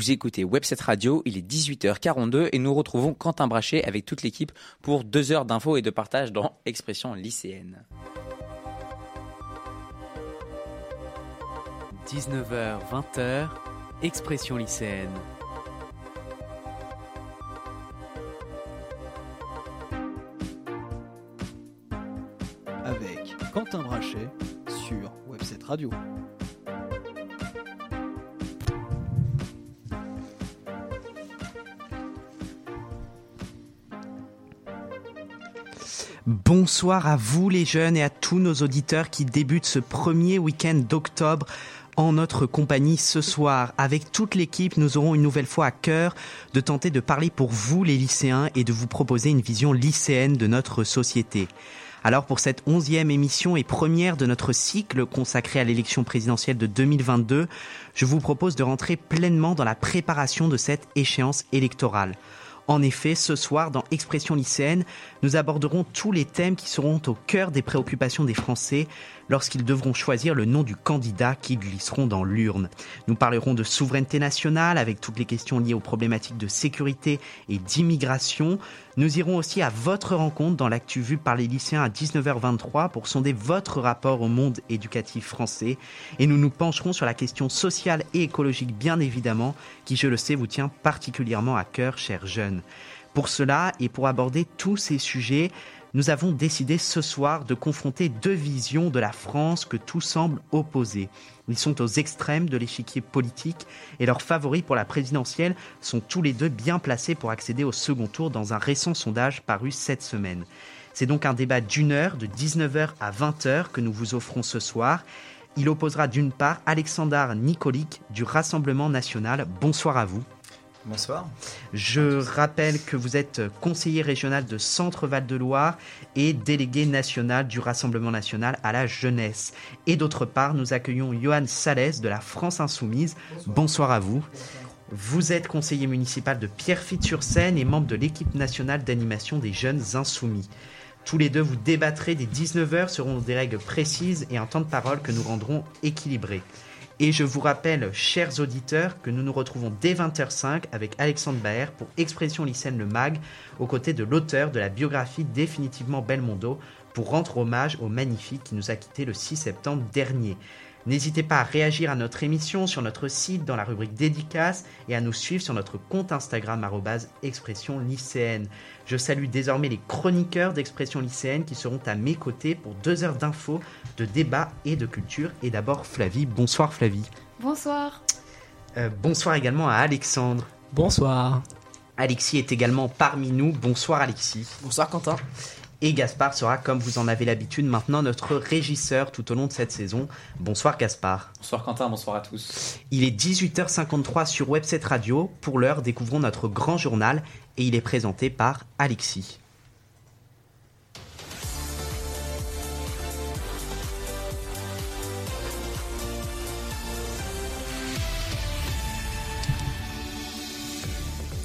Vous écoutez Webset Radio, il est 18h42 et nous retrouvons Quentin Brachet avec toute l'équipe pour deux heures d'infos et de partage dans Expression lycéenne. 19h, 20h, Expression lycéenne. Avec Quentin Brachet sur Webset Radio. Bonsoir à vous les jeunes et à tous nos auditeurs qui débutent ce premier week-end d'octobre en notre compagnie ce soir. Avec toute l'équipe, nous aurons une nouvelle fois à cœur de tenter de parler pour vous les lycéens et de vous proposer une vision lycéenne de notre société. Alors pour cette onzième émission et première de notre cycle consacré à l'élection présidentielle de 2022, je vous propose de rentrer pleinement dans la préparation de cette échéance électorale. En effet, ce soir, dans Expression lycéenne, nous aborderons tous les thèmes qui seront au cœur des préoccupations des Français lorsqu'ils devront choisir le nom du candidat qui glisseront dans l'urne. Nous parlerons de souveraineté nationale avec toutes les questions liées aux problématiques de sécurité et d'immigration. Nous irons aussi à votre rencontre dans l'actu vue par les lycéens à 19h23 pour sonder votre rapport au monde éducatif français. Et nous nous pencherons sur la question sociale et écologique bien évidemment, qui je le sais vous tient particulièrement à cœur, chers jeunes. Pour cela et pour aborder tous ces sujets, nous avons décidé ce soir de confronter deux visions de la France que tout semble opposer. Ils sont aux extrêmes de l'échiquier politique et leurs favoris pour la présidentielle sont tous les deux bien placés pour accéder au second tour dans un récent sondage paru cette semaine. C'est donc un débat d'une heure, de 19h à 20h, que nous vous offrons ce soir. Il opposera d'une part Alexandre Nicolic du Rassemblement national. Bonsoir à vous. Bonsoir. Je rappelle que vous êtes conseiller régional de Centre-Val de Loire et délégué national du Rassemblement national à la jeunesse. Et d'autre part, nous accueillons Johan Salès de la France Insoumise. Bonsoir, à vous. Vous êtes conseiller municipal de Pierrefitte-sur-Seine et membre de l'équipe nationale d'animation des jeunes insoumis. Tous les deux, vous débattrez des 19h seront des règles précises et un temps de parole que nous rendrons équilibré. Et je vous rappelle, chers auditeurs, que nous nous retrouvons dès 20h05 avec Alexandre Baer pour Expression lycéenne le MAG, aux côtés de l'auteur de la biographie définitivement Belmondo, pour rendre hommage au magnifique qui nous a quittés le 6 septembre dernier. N'hésitez pas à réagir à notre émission sur notre site dans la rubrique dédicace et à nous suivre sur notre compte Instagram expression lycéenne. Je salue désormais les chroniqueurs d'expression lycéenne qui seront à mes côtés pour deux heures d'infos, de débats et de culture. Et d'abord Flavie. Bonsoir Flavie. Bonsoir. Euh, bonsoir également à Alexandre. Bonsoir. Alexis est également parmi nous. Bonsoir Alexis. Bonsoir Quentin. Et Gaspard sera, comme vous en avez l'habitude, maintenant notre régisseur tout au long de cette saison. Bonsoir Gaspard. Bonsoir Quentin, bonsoir à tous. Il est 18h53 sur Webset Radio. Pour l'heure, découvrons notre grand journal et il est présenté par Alexis.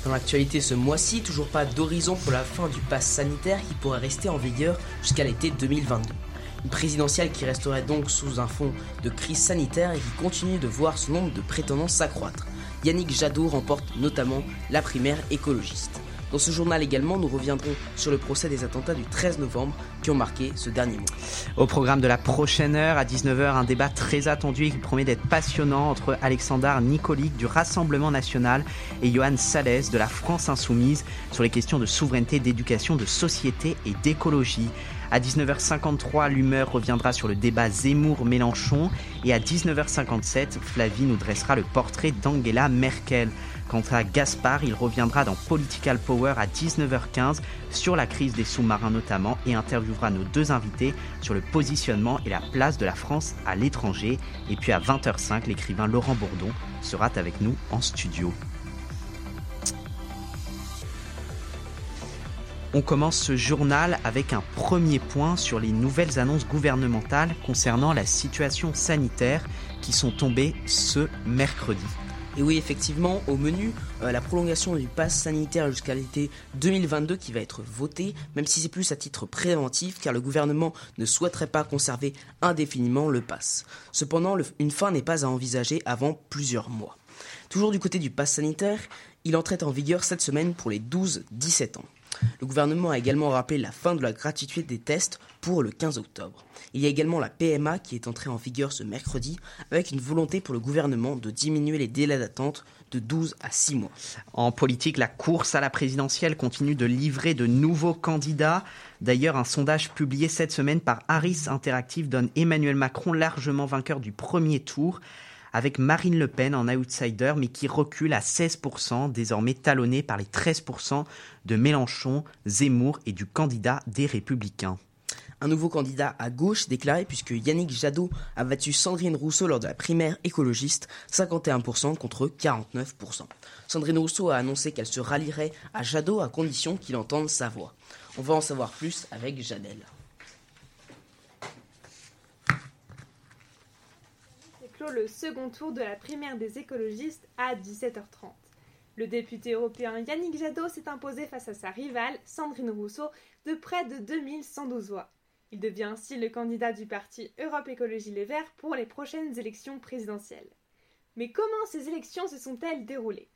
Dans l'actualité ce mois-ci, toujours pas d'horizon pour la fin du pass sanitaire qui pourrait rester en vigueur jusqu'à l'été 2022. Une présidentielle qui resterait donc sous un fond de crise sanitaire et qui continue de voir son nombre de prétendants s'accroître. Yannick Jadot remporte notamment la primaire écologiste. Dans ce journal également, nous reviendrons sur le procès des attentats du 13 novembre qui ont marqué ce dernier mois. Au programme de la prochaine heure, à 19h, un débat très attendu et qui promet d'être passionnant entre Alexandre Nicolic du Rassemblement national et Johan Salès de la France insoumise sur les questions de souveraineté, d'éducation, de société et d'écologie. À 19h53, l'humeur reviendra sur le débat Zemmour-Mélenchon et à 19h57, Flavie nous dressera le portrait d'Angela Merkel. Quant à Gaspard, il reviendra dans Political Power à 19h15 sur la crise des sous-marins notamment et interviewera nos deux invités sur le positionnement et la place de la France à l'étranger. Et puis à 20h05, l'écrivain Laurent Bourdon sera avec nous en studio. On commence ce journal avec un premier point sur les nouvelles annonces gouvernementales concernant la situation sanitaire qui sont tombées ce mercredi. Et oui, effectivement, au menu, euh, la prolongation du pass sanitaire jusqu'à l'été 2022 qui va être voté, même si c'est plus à titre préventif, car le gouvernement ne souhaiterait pas conserver indéfiniment le pass. Cependant, une fin n'est pas à envisager avant plusieurs mois. Toujours du côté du pass sanitaire, il entrait en vigueur cette semaine pour les 12-17 ans. Le gouvernement a également rappelé la fin de la gratuité des tests pour le 15 octobre. Il y a également la PMA qui est entrée en vigueur ce mercredi avec une volonté pour le gouvernement de diminuer les délais d'attente de 12 à 6 mois. En politique, la course à la présidentielle continue de livrer de nouveaux candidats. D'ailleurs, un sondage publié cette semaine par Harris Interactive donne Emmanuel Macron largement vainqueur du premier tour avec Marine Le Pen en outsider, mais qui recule à 16%, désormais talonné par les 13% de Mélenchon, Zemmour et du candidat des Républicains. Un nouveau candidat à gauche déclaré puisque Yannick Jadot a battu Sandrine Rousseau lors de la primaire écologiste, 51% contre 49%. Sandrine Rousseau a annoncé qu'elle se rallierait à Jadot à condition qu'il entende sa voix. On va en savoir plus avec Le second tour de la primaire des écologistes à 17h30. Le député européen Yannick Jadot s'est imposé face à sa rivale, Sandrine Rousseau, de près de 2112 voix. Il devient ainsi le candidat du parti Europe Écologie Les Verts pour les prochaines élections présidentielles. Mais comment ces élections se sont-elles déroulées?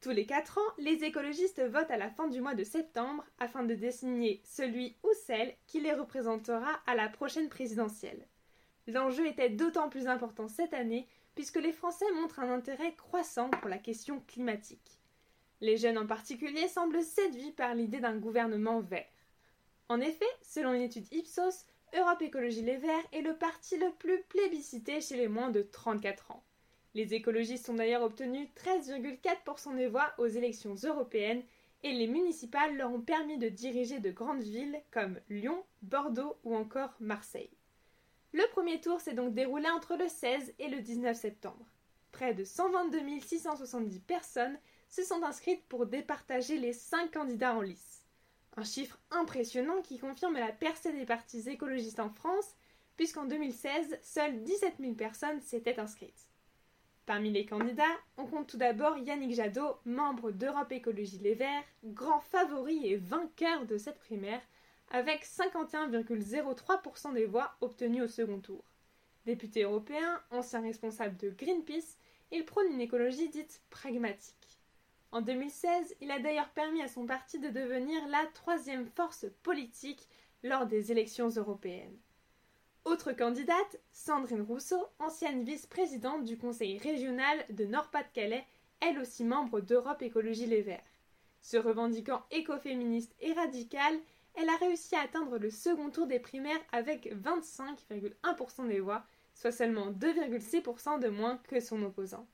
Tous les quatre ans, les écologistes votent à la fin du mois de septembre afin de désigner celui ou celle qui les représentera à la prochaine présidentielle. L'enjeu était d'autant plus important cette année puisque les Français montrent un intérêt croissant pour la question climatique. Les jeunes en particulier semblent séduits par l'idée d'un gouvernement vert. En effet, selon une étude Ipsos, Europe Écologie Les Verts est le parti le plus plébiscité chez les moins de 34 ans. Les écologistes ont d'ailleurs obtenu 13,4% des voix aux élections européennes et les municipales leur ont permis de diriger de grandes villes comme Lyon, Bordeaux ou encore Marseille. Le premier tour s'est donc déroulé entre le 16 et le 19 septembre. Près de 122 670 personnes se sont inscrites pour départager les 5 candidats en lice. Un chiffre impressionnant qui confirme la percée des partis écologistes en France, puisqu'en 2016, seules 17 000 personnes s'étaient inscrites. Parmi les candidats, on compte tout d'abord Yannick Jadot, membre d'Europe Écologie Les Verts, grand favori et vainqueur de cette primaire, avec 51,03% des voix obtenues au second tour. Député européen, ancien responsable de Greenpeace, il prône une écologie dite pragmatique. En 2016, il a d'ailleurs permis à son parti de devenir la troisième force politique lors des élections européennes. Autre candidate, Sandrine Rousseau, ancienne vice-présidente du conseil régional de Nord-Pas-de-Calais, elle aussi membre d'Europe Écologie Les Verts. Se revendiquant écoféministe et radicale, elle a réussi à atteindre le second tour des primaires avec 25,1% des voix, soit seulement 2,6% de moins que son opposant.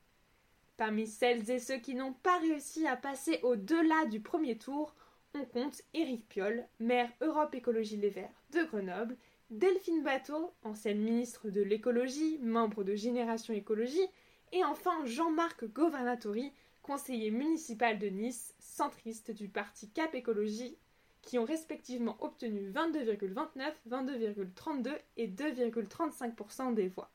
Parmi celles et ceux qui n'ont pas réussi à passer au-delà du premier tour, on compte Éric Piolle, maire Europe Écologie Les Verts de Grenoble, Delphine Bateau, ancienne ministre de l'écologie, membre de Génération Écologie, et enfin Jean-Marc Governatori, conseiller municipal de Nice, centriste du parti Cap Écologie qui ont respectivement obtenu 22,29, 22,32 et 2,35% des voix.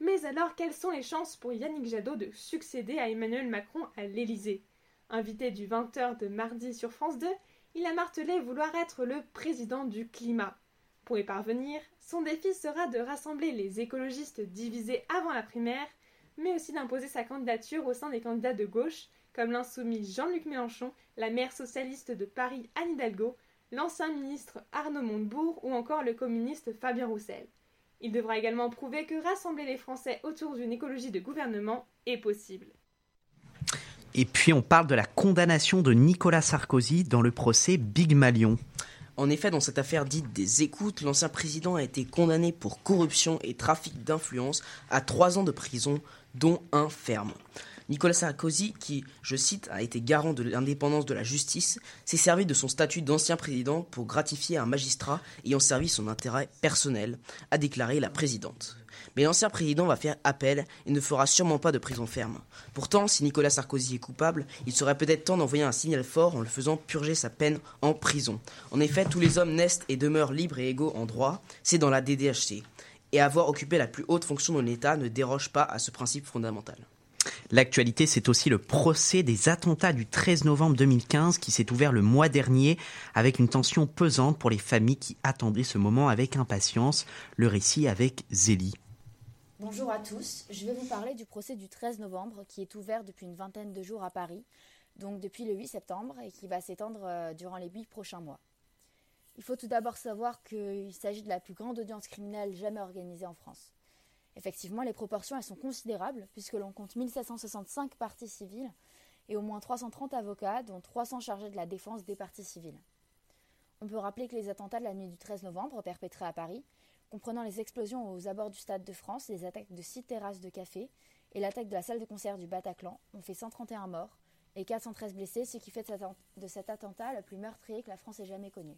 Mais alors, quelles sont les chances pour Yannick Jadot de succéder à Emmanuel Macron à l'Élysée? Invité du 20h de mardi sur France 2, il a martelé vouloir être le président du climat. Pour y parvenir, son défi sera de rassembler les écologistes divisés avant la primaire, mais aussi d'imposer sa candidature au sein des candidats de gauche comme l'insoumis Jean-Luc Mélenchon, la maire socialiste de Paris Anne Hidalgo, l'ancien ministre Arnaud Montebourg ou encore le communiste Fabien Roussel. Il devra également prouver que rassembler les Français autour d'une écologie de gouvernement est possible. Et puis on parle de la condamnation de Nicolas Sarkozy dans le procès Big Malion. En effet, dans cette affaire dite des écoutes, l'ancien président a été condamné pour corruption et trafic d'influence à trois ans de prison, dont un ferme. Nicolas Sarkozy, qui, je cite, a été garant de l'indépendance de la justice, s'est servi de son statut d'ancien président pour gratifier un magistrat ayant servi son intérêt personnel, a déclaré la présidente. Mais l'ancien président va faire appel et ne fera sûrement pas de prison ferme. Pourtant, si Nicolas Sarkozy est coupable, il serait peut-être temps d'envoyer un signal fort en le faisant purger sa peine en prison. En effet, tous les hommes naissent et demeurent libres et égaux en droit, c'est dans la DDHC. Et avoir occupé la plus haute fonction de l'État ne déroge pas à ce principe fondamental. L'actualité, c'est aussi le procès des attentats du 13 novembre 2015 qui s'est ouvert le mois dernier avec une tension pesante pour les familles qui attendaient ce moment avec impatience. Le récit avec Zélie. Bonjour à tous, je vais vous parler du procès du 13 novembre qui est ouvert depuis une vingtaine de jours à Paris, donc depuis le 8 septembre et qui va s'étendre euh, durant les huit prochains mois. Il faut tout d'abord savoir qu'il s'agit de la plus grande audience criminelle jamais organisée en France. Effectivement, les proportions elles sont considérables puisque l'on compte 1765 parties civiles et au moins 330 avocats, dont 300 chargés de la défense des parties civiles. On peut rappeler que les attentats de la nuit du 13 novembre perpétrés à Paris comprenant les explosions aux abords du Stade de France, les attaques de six terrasses de café et l'attaque de la salle de concert du Bataclan, ont fait 131 morts et 413 blessés, ce qui fait de cet attentat le plus meurtrier que la France ait jamais connu.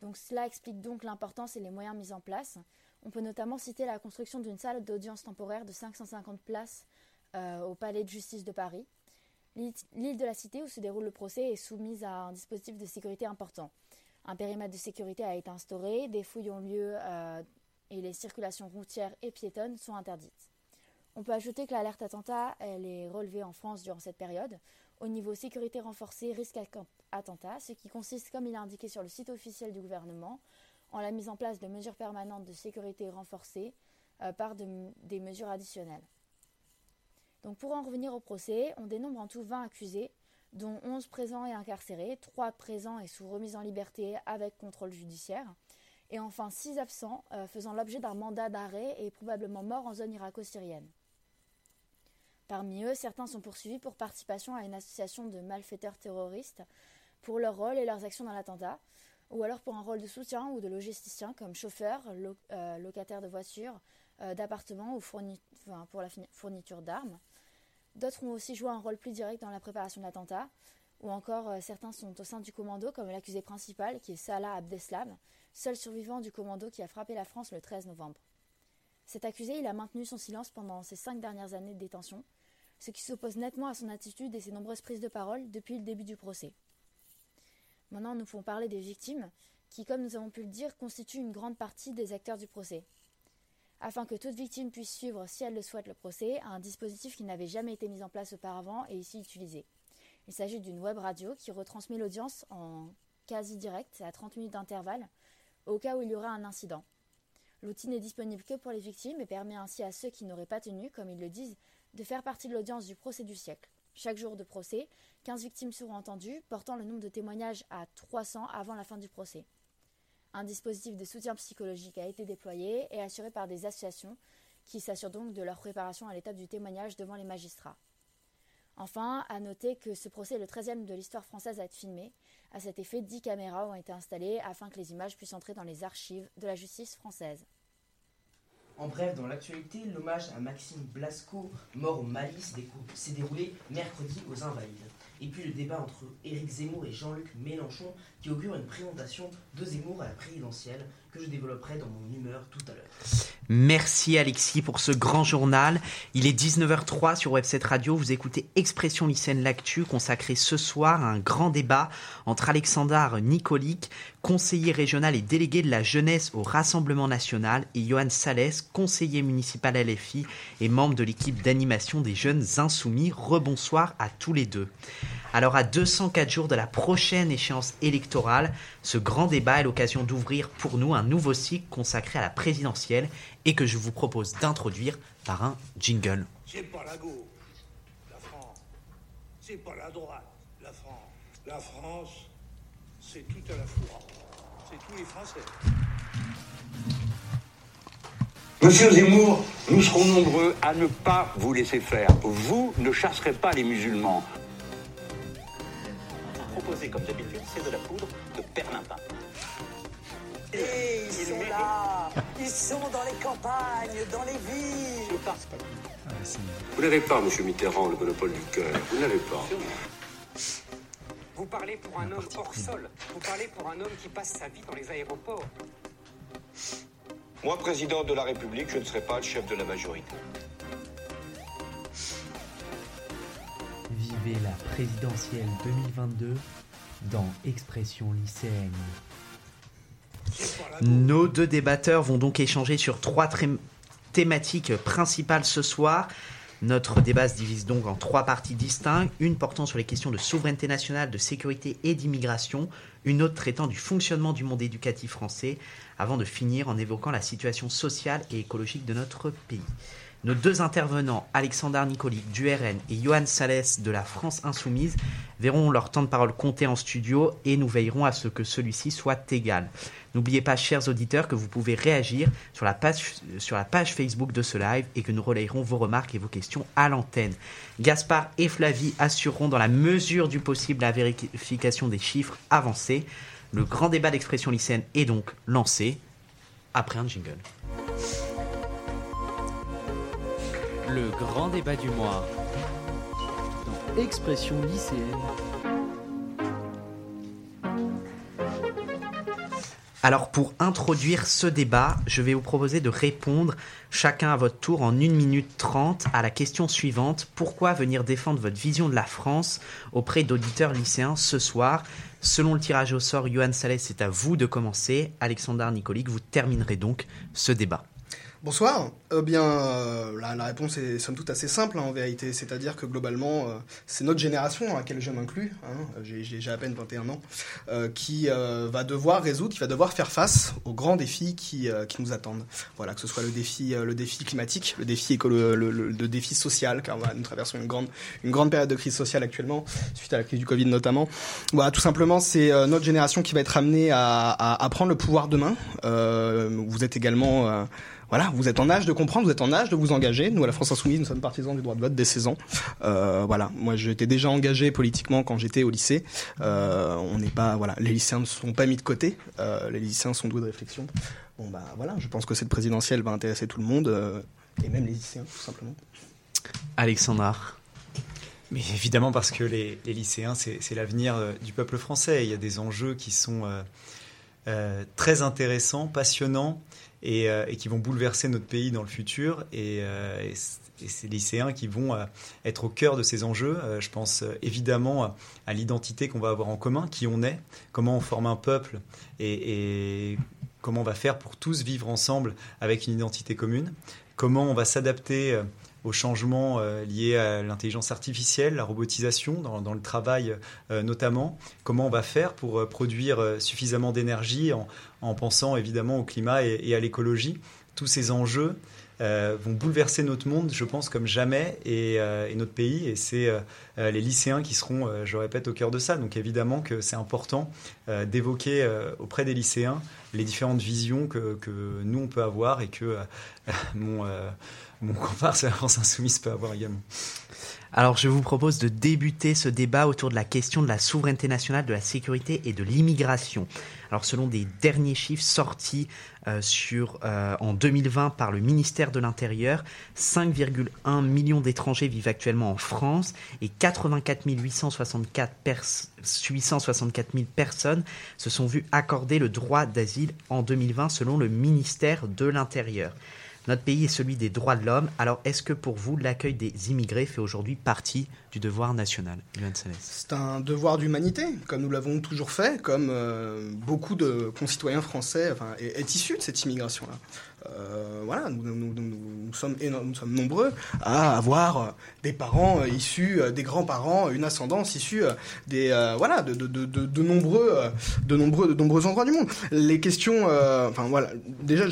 Donc cela explique donc l'importance et les moyens mis en place. On peut notamment citer la construction d'une salle d'audience temporaire de 550 places euh, au Palais de justice de Paris. L'île de la Cité où se déroule le procès est soumise à un dispositif de sécurité important. Un périmètre de sécurité a été instauré, des fouilles ont lieu euh, et les circulations routières et piétonnes sont interdites. On peut ajouter que l'alerte attentat est relevée en France durant cette période au niveau sécurité renforcée risque attentat, ce qui consiste, comme il est indiqué sur le site officiel du gouvernement, en la mise en place de mesures permanentes de sécurité renforcées euh, par des mesures additionnelles. Donc pour en revenir au procès, on dénombre en tout 20 accusés, dont 11 présents et incarcérés, 3 présents et sous remise en liberté avec contrôle judiciaire, et enfin 6 absents euh, faisant l'objet d'un mandat d'arrêt et probablement morts en zone irako-syrienne. Parmi eux, certains sont poursuivis pour participation à une association de malfaiteurs terroristes pour leur rôle et leurs actions dans l'attentat, ou alors pour un rôle de soutien ou de logisticien comme chauffeur, euh, locataire de voiture, euh, d'appartement ou pour la fourniture d'armes. D'autres ont aussi joué un rôle plus direct dans la préparation de l'attentat, ou encore euh, certains sont au sein du commando, comme l'accusé principal, qui est Salah Abdeslam, seul survivant du commando qui a frappé la France le 13 novembre. Cet accusé, il a maintenu son silence pendant ses cinq dernières années de détention, ce qui s'oppose nettement à son attitude et ses nombreuses prises de parole depuis le début du procès. Maintenant, nous pouvons parler des victimes, qui, comme nous avons pu le dire, constituent une grande partie des acteurs du procès afin que toute victime puisse suivre, si elle le souhaite, le procès, un dispositif qui n'avait jamais été mis en place auparavant et ici utilisé. Il s'agit d'une web radio qui retransmet l'audience en quasi direct à 30 minutes d'intervalle au cas où il y aura un incident. L'outil n'est disponible que pour les victimes et permet ainsi à ceux qui n'auraient pas tenu, comme ils le disent, de faire partie de l'audience du procès du siècle. Chaque jour de procès, 15 victimes seront entendues, portant le nombre de témoignages à 300 avant la fin du procès. Un dispositif de soutien psychologique a été déployé et assuré par des associations qui s'assurent donc de leur préparation à l'étape du témoignage devant les magistrats. Enfin, à noter que ce procès est le 13e de l'histoire française à être filmé. À cet effet, 10 caméras ont été installées afin que les images puissent entrer dans les archives de la justice française. En bref, dans l'actualité, l'hommage à Maxime Blasco, mort au Malice, s'est déroulé mercredi aux Invalides. Et puis le débat entre Éric Zemmour et Jean-Luc Mélenchon qui augure une présentation de Zemmour à la présidentielle je développerai dans mon humeur tout à l'heure. Merci Alexis pour ce grand journal. Il est 19h03 sur Web7 Radio. Vous écoutez Expression lycéenne L'actu consacré ce soir à un grand débat entre Alexandre Nicolic, conseiller régional et délégué de la jeunesse au Rassemblement national, et Johan Salès, conseiller municipal LFI et membre de l'équipe d'animation des jeunes insoumis. Rebonsoir à tous les deux. Alors à 204 jours de la prochaine échéance électorale, ce grand débat est l'occasion d'ouvrir pour nous un nouveau cycle consacré à la présidentielle et que je vous propose d'introduire par un jingle. C'est pas la gauche, la France. C'est pas la droite, la France. La France, c'est toute la fois. C'est tous les Français. Monsieur Zemmour, nous serons nombreux à ne pas vous laisser faire. Vous ne chasserez pas les musulmans comme d'habitude, c'est de la poudre de perlimpin. Et ils sont là Ils sont dans les campagnes, dans les villes Vous n'avez pas, monsieur Mitterrand, le monopole du cœur. Vous n'avez pas. Vous parlez pour un homme hors sol. Vous parlez pour un homme qui passe sa vie dans les aéroports. Moi, président de la République, je ne serai pas le chef de la majorité. Vivez la présidentielle 2022 dans Expression lycéenne. Nos deux débatteurs vont donc échanger sur trois thématiques principales ce soir. Notre débat se divise donc en trois parties distinctes, une portant sur les questions de souveraineté nationale, de sécurité et d'immigration, une autre traitant du fonctionnement du monde éducatif français, avant de finir en évoquant la situation sociale et écologique de notre pays. Nos deux intervenants, Alexandre Nicolic du RN et Johan Salès de la France Insoumise, verront leur temps de parole compter en studio et nous veillerons à ce que celui-ci soit égal. N'oubliez pas, chers auditeurs, que vous pouvez réagir sur la, page, sur la page Facebook de ce live et que nous relayerons vos remarques et vos questions à l'antenne. Gaspard et Flavie assureront dans la mesure du possible la vérification des chiffres avancés. Le grand débat d'expression lycéenne est donc lancé après un jingle. Le grand débat du mois. Dans Expression lycéenne. Alors pour introduire ce débat, je vais vous proposer de répondre chacun à votre tour en 1 minute 30 à la question suivante. Pourquoi venir défendre votre vision de la France auprès d'auditeurs lycéens ce soir? Selon le tirage au sort, Johan Salès, c'est à vous de commencer. Alexandre Nicolic, vous terminerez donc ce débat. Bonsoir. Eh bien, euh, la, la, réponse est somme toute assez simple hein, en vérité. C'est-à-dire que globalement, euh, c'est notre génération à laquelle je m'inclus, hein, j'ai à peine 21 ans, euh, qui euh, va devoir résoudre, qui va devoir faire face aux grands défis qui, euh, qui nous attendent. Voilà, que ce soit le défi, le défi climatique, le défi écolo, le, le, le, défi social, car voilà, nous traversons une grande, une grande période de crise sociale actuellement, suite à la crise du Covid notamment. Voilà, tout simplement, c'est notre génération qui va être amenée à, à, à, prendre le pouvoir demain. vous êtes également voilà, vous êtes en âge de comprendre, vous êtes en âge de vous engager. Nous, à la France Insoumise, nous sommes partisans du droit de vote dès 16 ans. Euh, voilà, moi, j'étais déjà engagé politiquement quand j'étais au lycée. Euh, on n'est pas, voilà, les lycéens ne sont pas mis de côté. Euh, les lycéens sont doués de réflexion. Bon, bah voilà, je pense que cette présidentielle va intéresser tout le monde, euh, et même les lycéens, tout simplement. Alexandre. Mais évidemment, parce que les, les lycéens, c'est l'avenir euh, du peuple français. Il y a des enjeux qui sont euh, très intéressants, passionnants et, euh, et, qui vont bouleverser notre pays dans le futur. Et, euh, et, et ces lycéens qui vont euh, être au cœur de ces enjeux. Je pense évidemment à l'identité qu'on va avoir en commun, qui on est, comment on forme un peuple et, comment on va faire pour tous vivre ensemble avec une identité commune, comment on va s'adapter aux changements euh, liés à l'intelligence artificielle, la robotisation dans, le travail euh, notamment. Comment on va faire pour euh, produire suffisamment d'énergie en, en, pensant évidemment au climat et, à l'écologie? Tous ces enjeux vont bouleverser notre monde, je pense, comme jamais, et, notre pays. Et c'est les lycéens qui seront, je répète, au cœur de ça. Donc évidemment que c'est important d'évoquer auprès des lycéens les différentes visions que, que, nous, on peut avoir et que mon, mon comparse à la France Insoumise peut avoir également. Alors je vous propose de débuter ce débat autour de la question de la souveraineté nationale, de la sécurité et de l'immigration. Alors selon des derniers chiffres sortis euh, sur, euh, en 2020 par le ministère de l'Intérieur, 5,1 millions d'étrangers vivent actuellement en France et 84 864, pers 864 000 personnes se sont vues accorder le droit d'asile en 2020 selon le ministère de l'Intérieur. Notre pays est celui des droits de l'homme. Alors, est-ce que pour vous, l'accueil des immigrés fait aujourd'hui partie du devoir national C'est un devoir d'humanité, comme nous l'avons toujours fait, comme euh, beaucoup de concitoyens français enfin, est, est issu de cette immigration-là. Euh, voilà, nous, sommes nombreux à avoir des parents euh, issus, des grands-parents, une ascendance issue des euh, voilà de, de, nombreux de nombreux de nombreux endroits du monde. Les questions, euh, voilà, déjà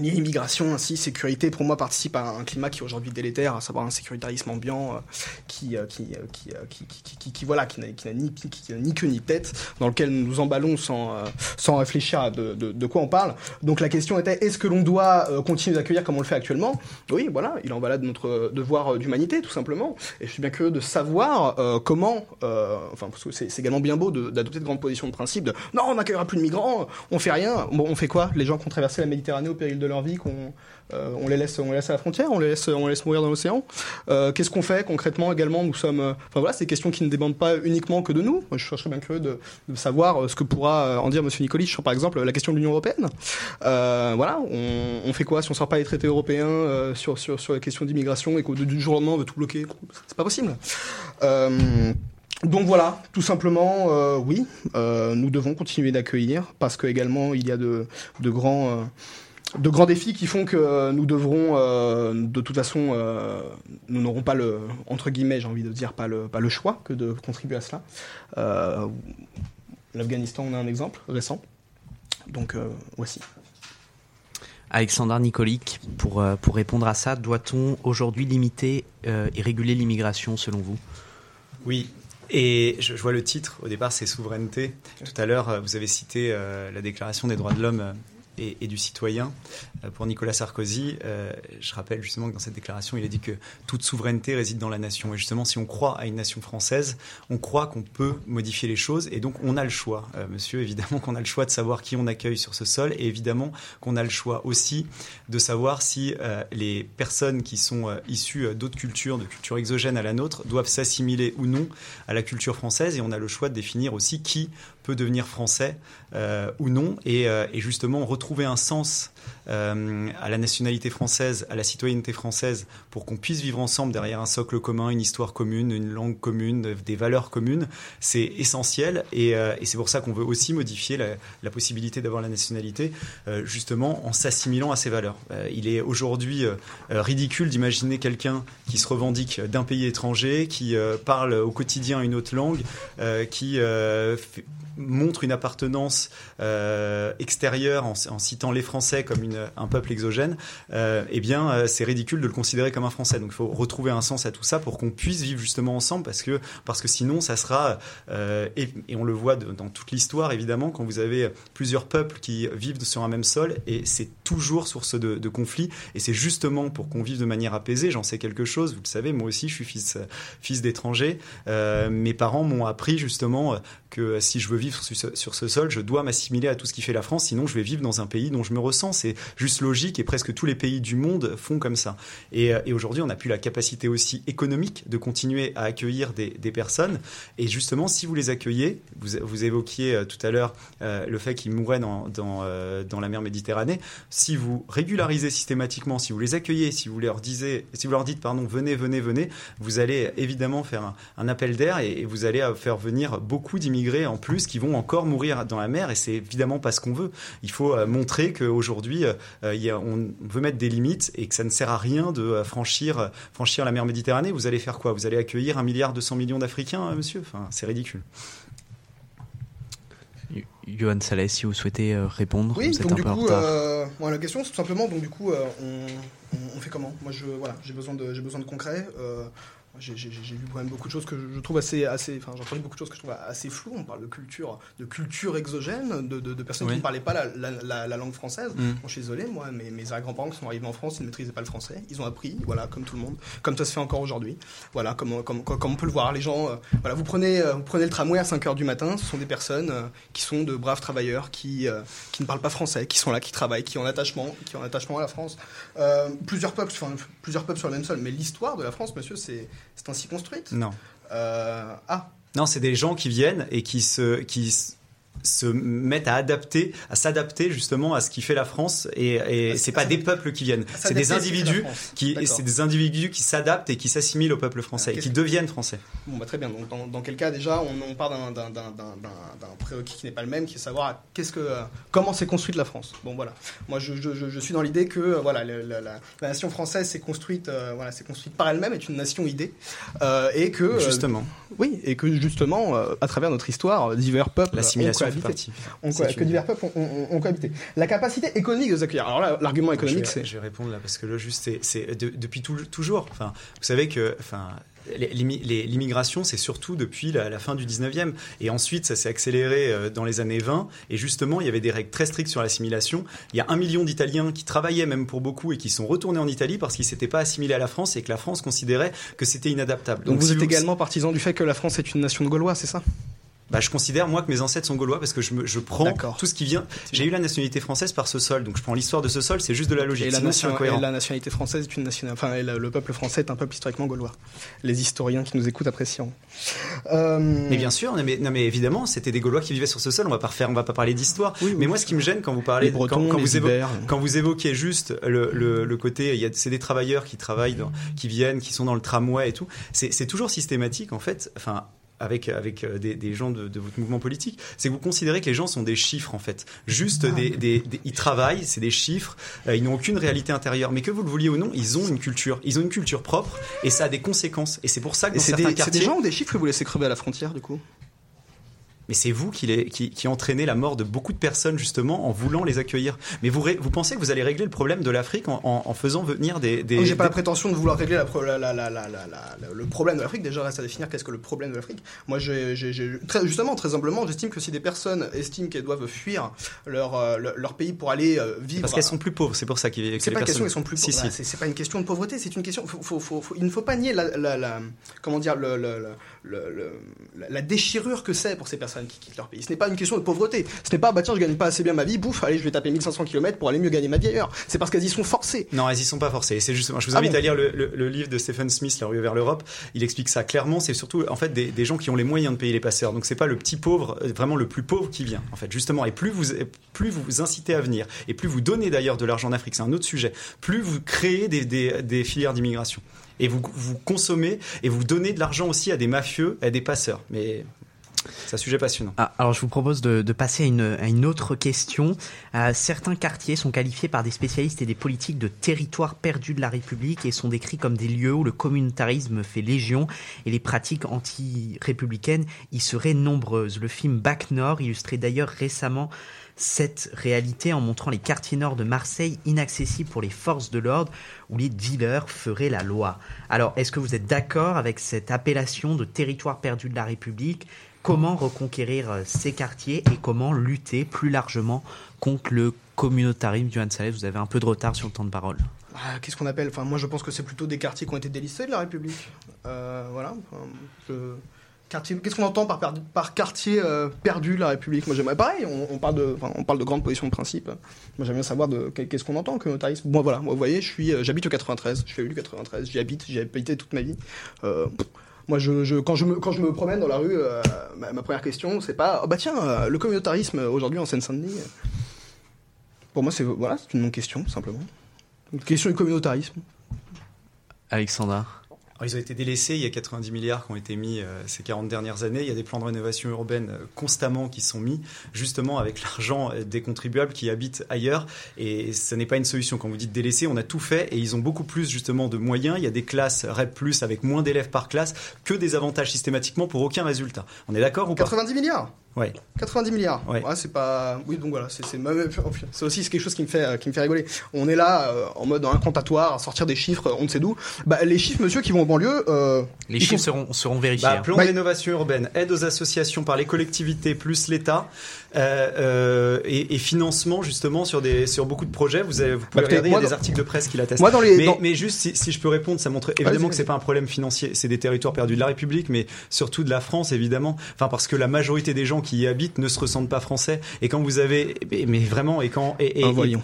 L'immigration ainsi sécurité pour moi participe à un climat qui aujourd'hui délétère, à savoir un sécuritarisme ambiant euh, qui, euh, qui, euh, qui, qui, qui, qui, qui, voilà qui n'a ni, qui, qui ni queue ni tête, dans lequel nous nous emballons sans, sans réfléchir à de, de, quoi on parle. Donc la question était est-ce que l'on doit continuer d'accueillir comme on le fait actuellement? Oui, voilà, il en va là de notre devoir d'humanité tout simplement. Et je suis bien curieux de savoir comment, enfin parce que c'est également bien beau d'adopter de, de grandes positions de principe de non on n'accueillera plus de migrants, on fait rien. Bon, on fait quoi? Les gens qui ont traversé la Méditerranée au péril de leur vie, qu'on euh, on les laisse, on les laisse à la frontière, on les laisse, on les laisse mourir dans l'océan. Euh, Qu'est-ce qu'on fait concrètement également? Nous sommes, euh, enfin voilà, c'est des questions qui ne dépendent pas uniquement que de nous. Je serais bien curieux de, savoir ce que pourra en dire Monsieur Nicolich sur, par exemple, la question de l'Union européenne. Voilà, on, fait quoi si on sort pas les traités européens sur, sur, sur les questions d'immigration et qu'au du jour au lendemain on veut tout bloquer? C'est pas possible. Donc voilà, tout simplement, oui, nous devons continuer d'accueillir parce que également il y a de, de grands, de grands défis qui font que nous devrons, euh, de toute façon, euh, nous n'aurons pas le, entre guillemets, j'ai envie de dire, pas le, pas le choix que de contribuer à cela. Euh, L'Afghanistan, on a un exemple récent. Donc, euh, voici. Alexandre Nicolic, pour, euh, pour répondre à ça, doit-on aujourd'hui limiter euh, et réguler l'immigration selon vous? Oui. Et je, je vois le titre, au départ c'est souveraineté. Tout à l'heure, euh, vous avez cité euh, la Déclaration des droits de l'homme euh, et, du citoyen. Euh, Pour Nicolas Sarkozy, euh, je rappelle justement que dans cette déclaration, il a dit que toute souveraineté réside dans la nation. Et justement, si on croit à une nation française, on croit qu'on peut modifier les choses. Et donc, on a le choix, euh, monsieur, évidemment qu'on a le choix de savoir qui on accueille sur ce sol. Et évidemment qu'on a le choix aussi de savoir si les personnes qui sont issues d'autres cultures, de cultures exogènes à la nôtre, doivent s'assimiler ou non à la culture française. Et on a le choix de définir aussi qui peut devenir français euh, ou non. Euh, et justement, retrouver un sens euh, à la nationalité française, à la citoyenneté française, pour qu'on puisse vivre ensemble derrière un socle commun, une histoire commune, une langue commune, des valeurs communes, c'est essentiel. Et, euh, c'est pour ça qu'on veut aussi modifier la, possibilité d'avoir la nationalité, euh, justement en s'assimilant à ces valeurs. Il est aujourd'hui ridicule d'imaginer quelqu'un qui se revendique d'un pays étranger, qui parle au quotidien une autre langue, qui montre une appartenance extérieure en, en citant les Français comme une, un peuple exogène, euh, eh bien, euh, c'est ridicule de le considérer comme un Français. Donc, il faut retrouver un sens à tout ça pour qu'on puisse vivre justement ensemble, parce que parce que sinon, ça sera euh, et, on le voit dans toute l'histoire évidemment quand vous avez plusieurs peuples qui vivent sur un même sol, et c'est toujours source de, de conflits. Et c'est justement pour qu'on vive de manière apaisée. J'en sais quelque chose. Vous le savez, moi aussi, je suis fils fils d'étrangers. Mes parents m'ont appris justement que si je veux vivre sur ce, sur ce sol, je dois m'assimiler à tout ce qui fait la France, sinon je vais vivre dans un pays dont je me ressens. C'est juste logique et presque tous les pays du monde font comme ça. Et, euh, aujourd'hui, on n'a plus la capacité aussi économique de continuer à accueillir des, personnes. Et justement, si vous les accueillez, vous, évoquiez euh, tout à l'heure euh, le fait qu'ils mouraient dans, la mer Méditerranée. Si vous régularisez systématiquement, si vous les accueillez, si vous leur disiez, si vous leur dites pardon, venez, venez, venez, vous allez évidemment faire un, appel d'air et, et vous allez faire venir beaucoup d'immigrés en plus qui vont encore mourir dans la mer et c'est évidemment pas ce qu'on veut. Il faut montrer qu'aujourd'hui euh, euh, on veut mettre des limites et que ça ne sert à rien de euh, franchir, euh, franchir la mer Méditerranée. Vous allez faire quoi? Vous allez accueillir un milliard 200 millions d'Africains, monsieur? Enfin, c'est ridicule. Johan Salès, si vous souhaitez répondre, Oui, vous êtes donc un du peu en coup, retard. euh, bon, la question, c'est tout simplement, donc du coup, euh, on, on- on fait comment? Moi, je, voilà, j'ai besoin de, j'ai besoin de concret. euh, j'ai vu quand même beaucoup de choses que je, trouve assez, assez, enfin, j'ai entendu beaucoup de choses que je trouve assez floues. On parle de culture, de culture exogène, de, de- de personnes Oui. qui ne parlaient pas la, la- la- la langue française. Mm. Bon, je suis désolé, moi, mes, mes arrière-grands-parents qui sont arrivés en France, ils ne maîtrisaient pas le français. Ils ont appris, voilà, comme tout le monde, comme ça se fait encore aujourd'hui. Voilà, comme, comme, comme, on peut le voir, les gens, euh, voilà, vous prenez, euh, vous prenez le tramway à 5 heures du matin, ce sont des personnes euh, qui sont de braves travailleurs, qui, qui ne parlent pas français, qui sont là, qui travaillent, qui ont un attachement, qui ont un attachement à la France. Plusieurs peuples, enfin, plusieurs peuples sur le même sol, mais l'histoire de la France, monsieur, c'est c'est ainsi construite? Non. Euh, ah, Non, c'est des gens qui viennent et qui se, qui se mettent à adapter, à s'adapter justement à ce qui fait la France. Et, et c'est pas des peuples qui viennent, c'est des individus qui, c'est des individus qui s'adaptent et qui s'assimilent au peuple français et qui deviennent français. Bon, bah, très bien. Donc, dans, dans quel cas, déjà, on, on part d'un- prérequis qui n'est pas le même, qui est savoir qu'est-ce que, euh, comment s'est construite la France. Bon, voilà. Moi, je, je- je- je suis dans l'idée que euh, voilà, la, la- la nation française s'est construite, euh, voilà, s'est construite par elle-même, est une nation idée, et que Justement. oui, et que justement, à travers notre histoire, divers peuples L'assimilation C'est co- que divers peuples ont, ont- ont cohabité. La capacité économique de les accueillir. Alors là, l'argument économique, je vais, c'est je vais répondre là parce que là juste c'est- c'est de- depuis tout- toujours. Enfin, vous savez que enfin l'immigration c'est surtout depuis la, la fin du 19e et ensuite ça s'est accéléré euh, dans les années 20 et justement il y avait des règles très strictes sur l'assimilation. Il y a un million d'Italiens qui travaillaient même pour beaucoup et qui sont retournés en Italie parce qu'ils s'étaient pas assimilés à la France et que la France considérait que c'était inadaptable. Donc, vous si êtes également partisan du fait que la France est une nation de Gaulois, c'est ça? Bah, je considère moi que mes ancêtres sont gaulois parce que je, me, je prends tout ce qui vient. J'ai eu la nationalité française par ce sol, donc je prends l'histoire de ce sol, c'est juste de la logique. Et la, nation- et la nationalité française est une nation. Enfin, et le, le peuple français est un peuple historiquement gaulois. Les historiens qui nous écoutent apprécieront. Euh, Mais bien sûr, non mais, non mais évidemment, c'était des Gaulois qui vivaient sur ce sol. On va pas refaire, on va pas parler d'histoire. mais moi, ce qui me gêne quand vous parlez, Bretons, quand, vous évo- Ibères. quand vous évoquez juste le, le, le côté, il y a, c'est des travailleurs qui travaillent, dans- qui viennent, qui sont dans le tramway et tout. C'est, c'est toujours systématique en fait. Enfin. Avec, avec euh, des, des gens de, de votre mouvement politique, c'est que vous considérez que les gens sont des chiffres en fait. Juste des, des, des- ils travaillent, c'est des chiffres, euh, ils n'ont aucune réalité intérieure. Mais que vous le vouliez ou non, ils ont une culture, ils ont une culture propre et ça a des conséquences. Et c'est pour ça que dans certains des, c'est quartiers, des gens ou des chiffres que vous laissez crever à la frontière, du coup? Mais c'est vous qui, les, qui, qui entraînez la mort de beaucoup de personnes justement en voulant les accueillir. Mais vous, pensez que vous allez régler le problème de l'Afrique en, en, en faisant venir des... des J'ai pas des- la prétention de vouloir régler la la- la- le problème de l'Afrique. Déjà, reste à définir qu'est-ce que le problème de l'Afrique. Moi, très, justement, très humblement, j'estime que si des personnes estiment qu'elles doivent fuir leur, euh, leur, leur pays pour aller euh, vivre. Parce qu'elles sont plus pauvres, c'est pour ça qu'il que C'est pas une question, sont plus Si, pauvres. si. Bah, c'est- C'est pas une question de pauvreté, c'est une question. faut- faut- faut- faut- il ne faut pas nier la, comment dire le, le- le- le- le- la- la déchirure que c'est pour ces personnes qui quittent leur pays. Ce n'est pas une question de pauvreté. Ce n'est pas bah tiens je gagne pas assez bien ma vie, bouffe, allez je vais taper 1500 km pour aller mieux gagner ma vie ailleurs. C'est parce qu'elles y sont forcées. Non, elles y sont pas forcées. C'est justement. Je vous Ah invite bon à lire le, le- le livre de Stephen Smith, La rue vers l'Europe. Il explique ça clairement. C'est surtout en fait des, des gens qui ont les moyens de payer les passeurs. Donc c'est pas le petit pauvre, euh, vraiment le plus pauvre qui vient. En fait, justement. Et plus vous plus vous vous incitez à venir, et plus vous donnez d'ailleurs de l'argent en Afrique, c'est un autre sujet. Plus vous créez des, des, des filières d'immigration. Et vous, vous consommez et vous donnez de l'argent aussi à des mafieux, à des passeurs. Mais c'est un sujet passionnant. Ah, alors je vous propose de, de passer à une, à une autre question. Euh, certains quartiers sont qualifiés par des spécialistes et des politiques de territoires perdus de la République et sont décrits comme des lieux où le communautarisme fait légion et les pratiques anti-républicaines y seraient nombreuses. Le film Bac Nord illustrait d'ailleurs récemment cette réalité en montrant les quartiers nord de Marseille inaccessibles pour les forces de l'ordre où les dealers feraient la loi. Alors, est-ce que vous êtes d'accord avec cette appellation de territoire perdu de la République Comment reconquérir euh, ces quartiers et comment lutter plus largement contre le communautarisme Johan Saleh, vous avez un peu de retard sur le temps de parole. Ah, Qu'est-ce qu'on appelle? Enfin moi je pense que c'est plutôt des quartiers qui ont été délistés de la République. Euh, voilà. Enfin, Qu'est-ce qu'on entend par, par quartier euh, perdu la République? Moi j'aimerais pareil. On, parle de, on parle de grandes positions de principe. Moi j'aimerais bien savoir qu'est-ce qu'on entend communautarisme. Moi voilà. Vous voyez, j'habite au 93. Je suis élu 93. J'y habite. J'y habité toute ma vie. Moi, je, je- quand, je me, quand je me promène dans la rue, euh, ma, première question, c'est pas, oh, bah tiens, euh, le communautarisme euh, aujourd'hui en Seine-Saint-Denis. Pour moi, c'est voilà, c'est une non-question simplement. Une question du communautarisme. Alexandra Alors, ils ont été délaissés, il y a 90 milliards qui ont été mis euh, ces 40 dernières années. Il y a des plans de rénovation urbaine euh, constamment qui sont mis, justement avec l'argent euh, des contribuables qui habitent ailleurs. Et ce n'est pas une solution. Quand vous dites délaissés, on a tout fait et ils ont beaucoup plus justement de moyens. Il y a des classes REP+, avec moins d'élèves par classe, que des avantages systématiquement pour aucun résultat. On est d'accord ou pas? 90 milliards? Ouais. 90 milliards. Ouais. c'est pas. Oui, donc voilà, c'est c'est c'est aussi quelque chose qui me fait euh, qui me fait rigoler. On est là euh, en mode incantatoire, à sortir des chiffres, on ne sait d'où. Bah, les chiffres, monsieur, qui vont en banlieue. euh, Les chiffres sont- seront, seront vérifiés. Bah, hein. plan de rénovation urbaine, aide aux associations par les collectivités plus l'État euh, euh, et, et financement justement sur des sur beaucoup de projets. Vous, avez, vous pouvez Bah, regarder, il y a des articles de presse qui l'attestent. Moi, dans les- mais, dans- mais juste si, si je peux répondre, ça montre évidemment que c'est pas un problème financier, c'est des territoires perdus de la République, mais surtout de la France évidemment. Enfin parce que la majorité des gens qui y habitent ne se ressentent pas français. Et quand vous avez, mais, mais vraiment, et quand et, et- Ah, voyons.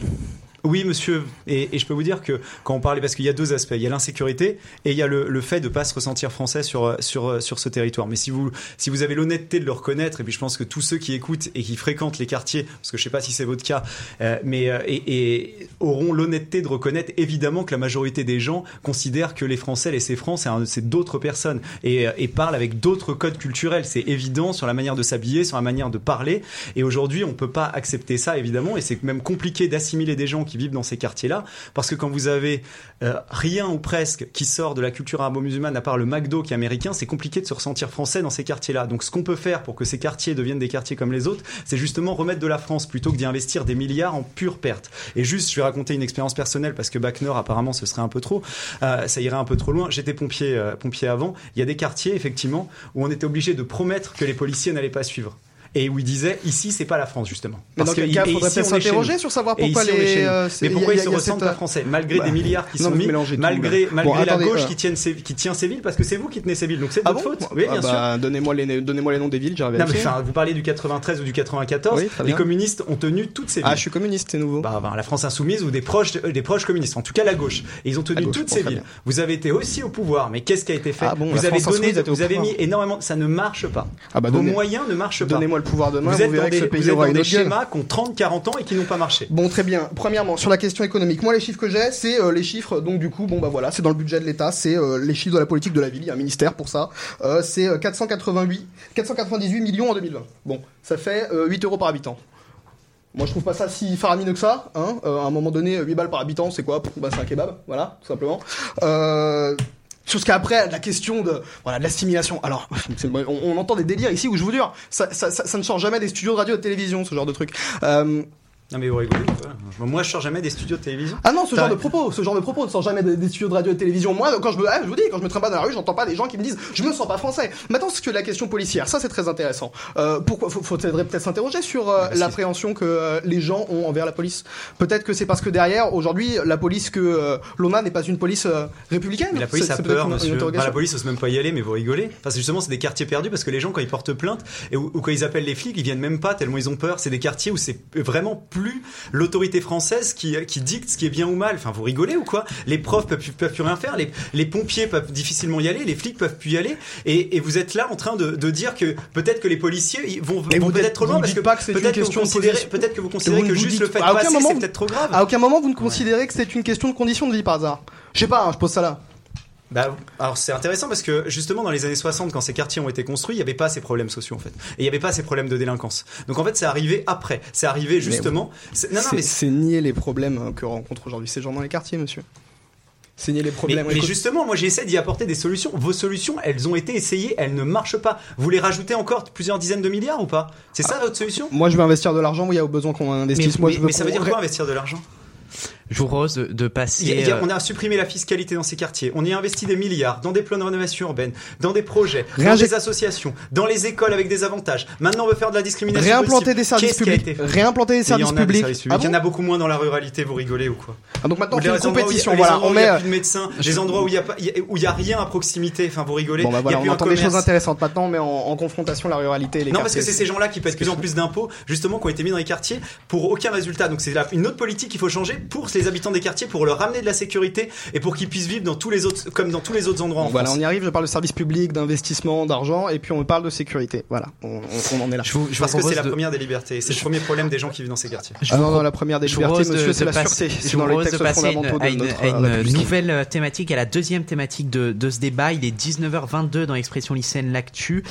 Oui, monsieur. Et, je peux vous dire que quand on parlait, parce qu'il y a deux aspects, il y a l'insécurité et il y a le, fait de pas se ressentir français sur sur sur ce territoire. Mais si vous si vous avez l'honnêteté de le reconnaître, et puis je pense que tous ceux qui écoutent et qui fréquentent les quartiers, parce que je sais pas si c'est votre cas, euh, mais euh, auront l'honnêteté de reconnaître évidemment que la majorité des gens considèrent que les Français, les Francs, c'est d'autres personnes et, euh, et parlent avec d'autres codes culturels. C'est évident sur la manière de s'habiller, sur la manière de parler. Et aujourd'hui, on peut pas accepter ça évidemment, et c'est même compliqué d'assimiler des gens qui vivent dans ces quartiers-là, parce que quand vous avez euh, rien ou presque qui sort de la culture arabo-musulmane, à part le McDo qui est américain, c'est compliqué de se ressentir français dans ces quartiers-là. Donc ce qu'on peut faire pour que ces quartiers deviennent des quartiers comme les autres, c'est justement remettre de la France plutôt que d'y investir des milliards en pure perte. Et juste, je vais raconter une expérience personnelle parce que Bac apparemment, ce serait un peu trop, euh, ça irait un peu trop loin. J'étais pompier, euh, pompier avant. Il y a des quartiers, effectivement, où on était obligé de promettre que les policiers n'allaient pas suivre. Et où ils disaient, ici, c'est pas la France, justement. Parce et faudrait s'interroger sur savoir pourquoi les, euh, Mais il y a- pourquoi il ils a- se il ressentent pas français Malgré bah, des milliards qui non, sont mis, malgré, malgré Bon, la attendez, gauche euh, qui, tienne ses- qui tient ces villes, parce que c'est vous qui tenez ces villes, donc c'est de Ah votre bon faute. Oui, Ah bien sûr. bah, Donnez-moi les, donnez-moi les noms des villes, j'arrive à Non, mais enfin, vous parlez du 93 ou du 94. Oui, très les communistes ont tenu toutes ces villes. Ah, je suis communiste, c'est nouveau. Bah, ben, la France insoumise ou des proches, euh, des proches communistes, en tout cas la gauche. Et ils ont tenu toutes ces villes. Vous avez été aussi au pouvoir, mais qu'est-ce qui a été fait Ah Vous avez donné, vous avez mis énormément. Ça ne marche pas. Ah bah, Vos moyens ne marchent pas. donnez-moi pouvoir demain, Vous vous, verrez que ce pays vous aura dans une des autre schémas qui ont 30-40 ans et qui n'ont pas marché. Bon, très bien. Premièrement, sur la question économique, moi les chiffres que j'ai, c'est euh, les chiffres. Donc du coup, bon bah voilà, c'est dans le budget de l'État, c'est euh, les chiffres de la politique de la ville. Il y a un ministère pour ça. Euh, c'est euh, 488, 498 millions en 2020. Bon, ça fait euh, 8 euros par habitant. Moi, je trouve pas ça si faramineux que ça. Hein. Euh, à un moment donné, 8 balles par habitant, c'est quoi? Bah, C'est un kebab, voilà, tout simplement. Euh, sur ce qu'après, la question de voilà de l'assimilation. Alors, on, entend des délires ici où je vous jure, ça, ça, ça, ça ne sort jamais des studios de radio et de télévision, ce genre de truc. Euh, Non mais vous rigolez Moi je sors jamais des studios de télévision. ah non, ce genre de propos, ce genre de propos ne sort jamais des, des studios de radio et de télévision. Moi, quand je me, ah, je vous dis, quand je me trimballe dans la rue, j'entends pas des gens qui me disent, je me sens pas français. Maintenant, ce que la question policière, ça c'est très intéressant. Euh, pourquoi faut, faudrait peut-être s'interroger sur euh, l'appréhension que euh, les gens ont envers la police. Peut-être que c'est parce que derrière, aujourd'hui, la police que euh, l'on a n'est pas une police républicaine. Mais la police a peur, une- monsieur. Enfin, la police ose même pas y aller, mais vous rigolez. Enfin, c'est justement, c'est des quartiers perdus parce que les gens, quand ils portent plainte et ou, ou quand ils appellent les flics, ils viennent même pas tellement ils ont peur. C'est des quartiers où c'est vraiment plus l'autorité française qui, qui dicte ce qui est bien ou mal. Enfin, vous rigolez ou quoi? Les profs peuvent, peuvent plus rien faire, les, les pompiers peuvent difficilement y aller, les flics peuvent plus y aller. Et, et vous êtes là en train de, de dire que peut-être que les policiers vont, peut-être trop loin parce que que peut-être que peut-être que vous considérez Vous que vous juste dites- le fait de à aucun passer, moment c'est vous- peut-être trop grave. À aucun moment vous ne considérez que c'est une question de condition de vie par hasard. Je sais pas, hein, je pose ça là. Bah, alors c'est intéressant parce que justement dans les années 60 quand ces quartiers ont été construits il n'y avait pas ces problèmes sociaux en fait et il n'y avait pas ces problèmes de délinquance donc en fait c'est arrivé après c'est arrivé justement c'est- non non mais c'est nier les problèmes euh, que rencontrent aujourd'hui ces gens dans les quartiers, monsieur. C'est nier les mais, problèmes. mais Écoute- justement, moi j'essaie d'y apporter des solutions. Vos solutions, elles ont été essayées, elles ne marchent pas. Vous les rajoutez encore plusieurs dizaines de milliards ou pas? C'est ça votre solution? Moi, je veux investir de l'argent où il y a besoin qu'on investisse. mais, Moi, mais- je veux mais ça veut dire quoi investir de l'argent? Je vous propose de, de passer. Il y a- a- euh, On a supprimé la fiscalité dans ces quartiers. On y a investi des milliards dans des plans de rénovation urbaine, dans des projets, dans des associations, dans les écoles avec des avantages. Maintenant, on veut faire de la discrimination. Réimplanter possible. des services a publics. Réimplanter des Mais services il y en a des publics. Ah. Il y en a bon beaucoup moins dans la ruralité. Vous rigolez ou quoi Ah, donc maintenant, une où il y a- compétition. Voilà, endroits on où il y a met. plus de médecins, les endroits où il y a a- a rien à proximité. Enfin, vous rigolez. Bon, bah voilà, a on entend des choses intéressantes. Maintenant, met en, en confrontation la ruralité et les Non, parce que c'est ces gens-là qui paient de plus en plus d'impôts, justement, qui ont été mis dans les quartiers pour aucun résultat. Donc c'est là une autre politique qu'il faut changer pour les habitants des quartiers, pour leur ramener de la sécurité et pour qu'ils puissent vivre dans tous les autres, comme dans tous les autres endroits en Voilà, France. on y arrive. Je parle de services publics, d'investissement, d'argent, et puis on me parle de sécurité. Voilà, on, on- on en est là. je vous, je vous Parce que c'est la première des libertés. C'est le premier problème des gens qui vivent dans ces quartiers. je Ah vous non, non, la première des libertés, monsieur, c'est de la sûreté. Je C'est vous dans les propose de passer à une, à une euh, nouvelle euh, thématique, à la deuxième thématique de, de ce débat. Il est 19h22 dans l'expression lycéenne L'Actu.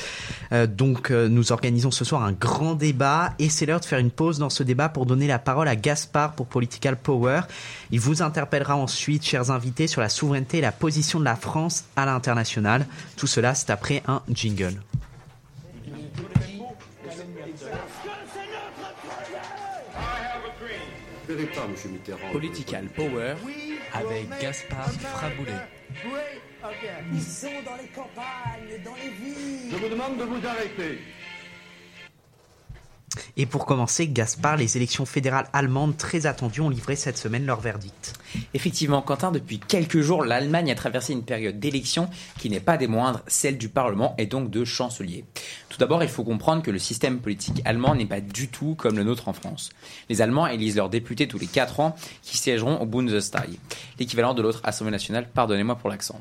Euh, donc, euh, nous organisons ce soir un grand débat et c'est l'heure de faire une pause dans ce débat pour donner la parole à Gaspard pour Political Power. Il vous interpellera ensuite, chers invités, sur la souveraineté et la position de la France à l'international. Tout cela, c'est après un jingle. Political Power avec Gaspard Fraboulet. Ils sont dans les campagnes, dans les villes. Je vous demande de vous arrêter. Et pour commencer, Gaspard, les élections fédérales allemandes très attendues ont livré cette semaine leur verdict. Effectivement, Quentin, depuis quelques jours, l'Allemagne a traversé une période d'élection qui n'est pas des moindres, celle du Parlement et donc de chancelier. Tout d'abord, il faut comprendre que le système politique allemand n'est pas du tout comme le nôtre en France. Les Allemands élisent leurs députés tous les 4 ans qui siégeront au Bundestag, l'équivalent de l'autre Assemblée nationale, pardonnez-moi pour l'accent.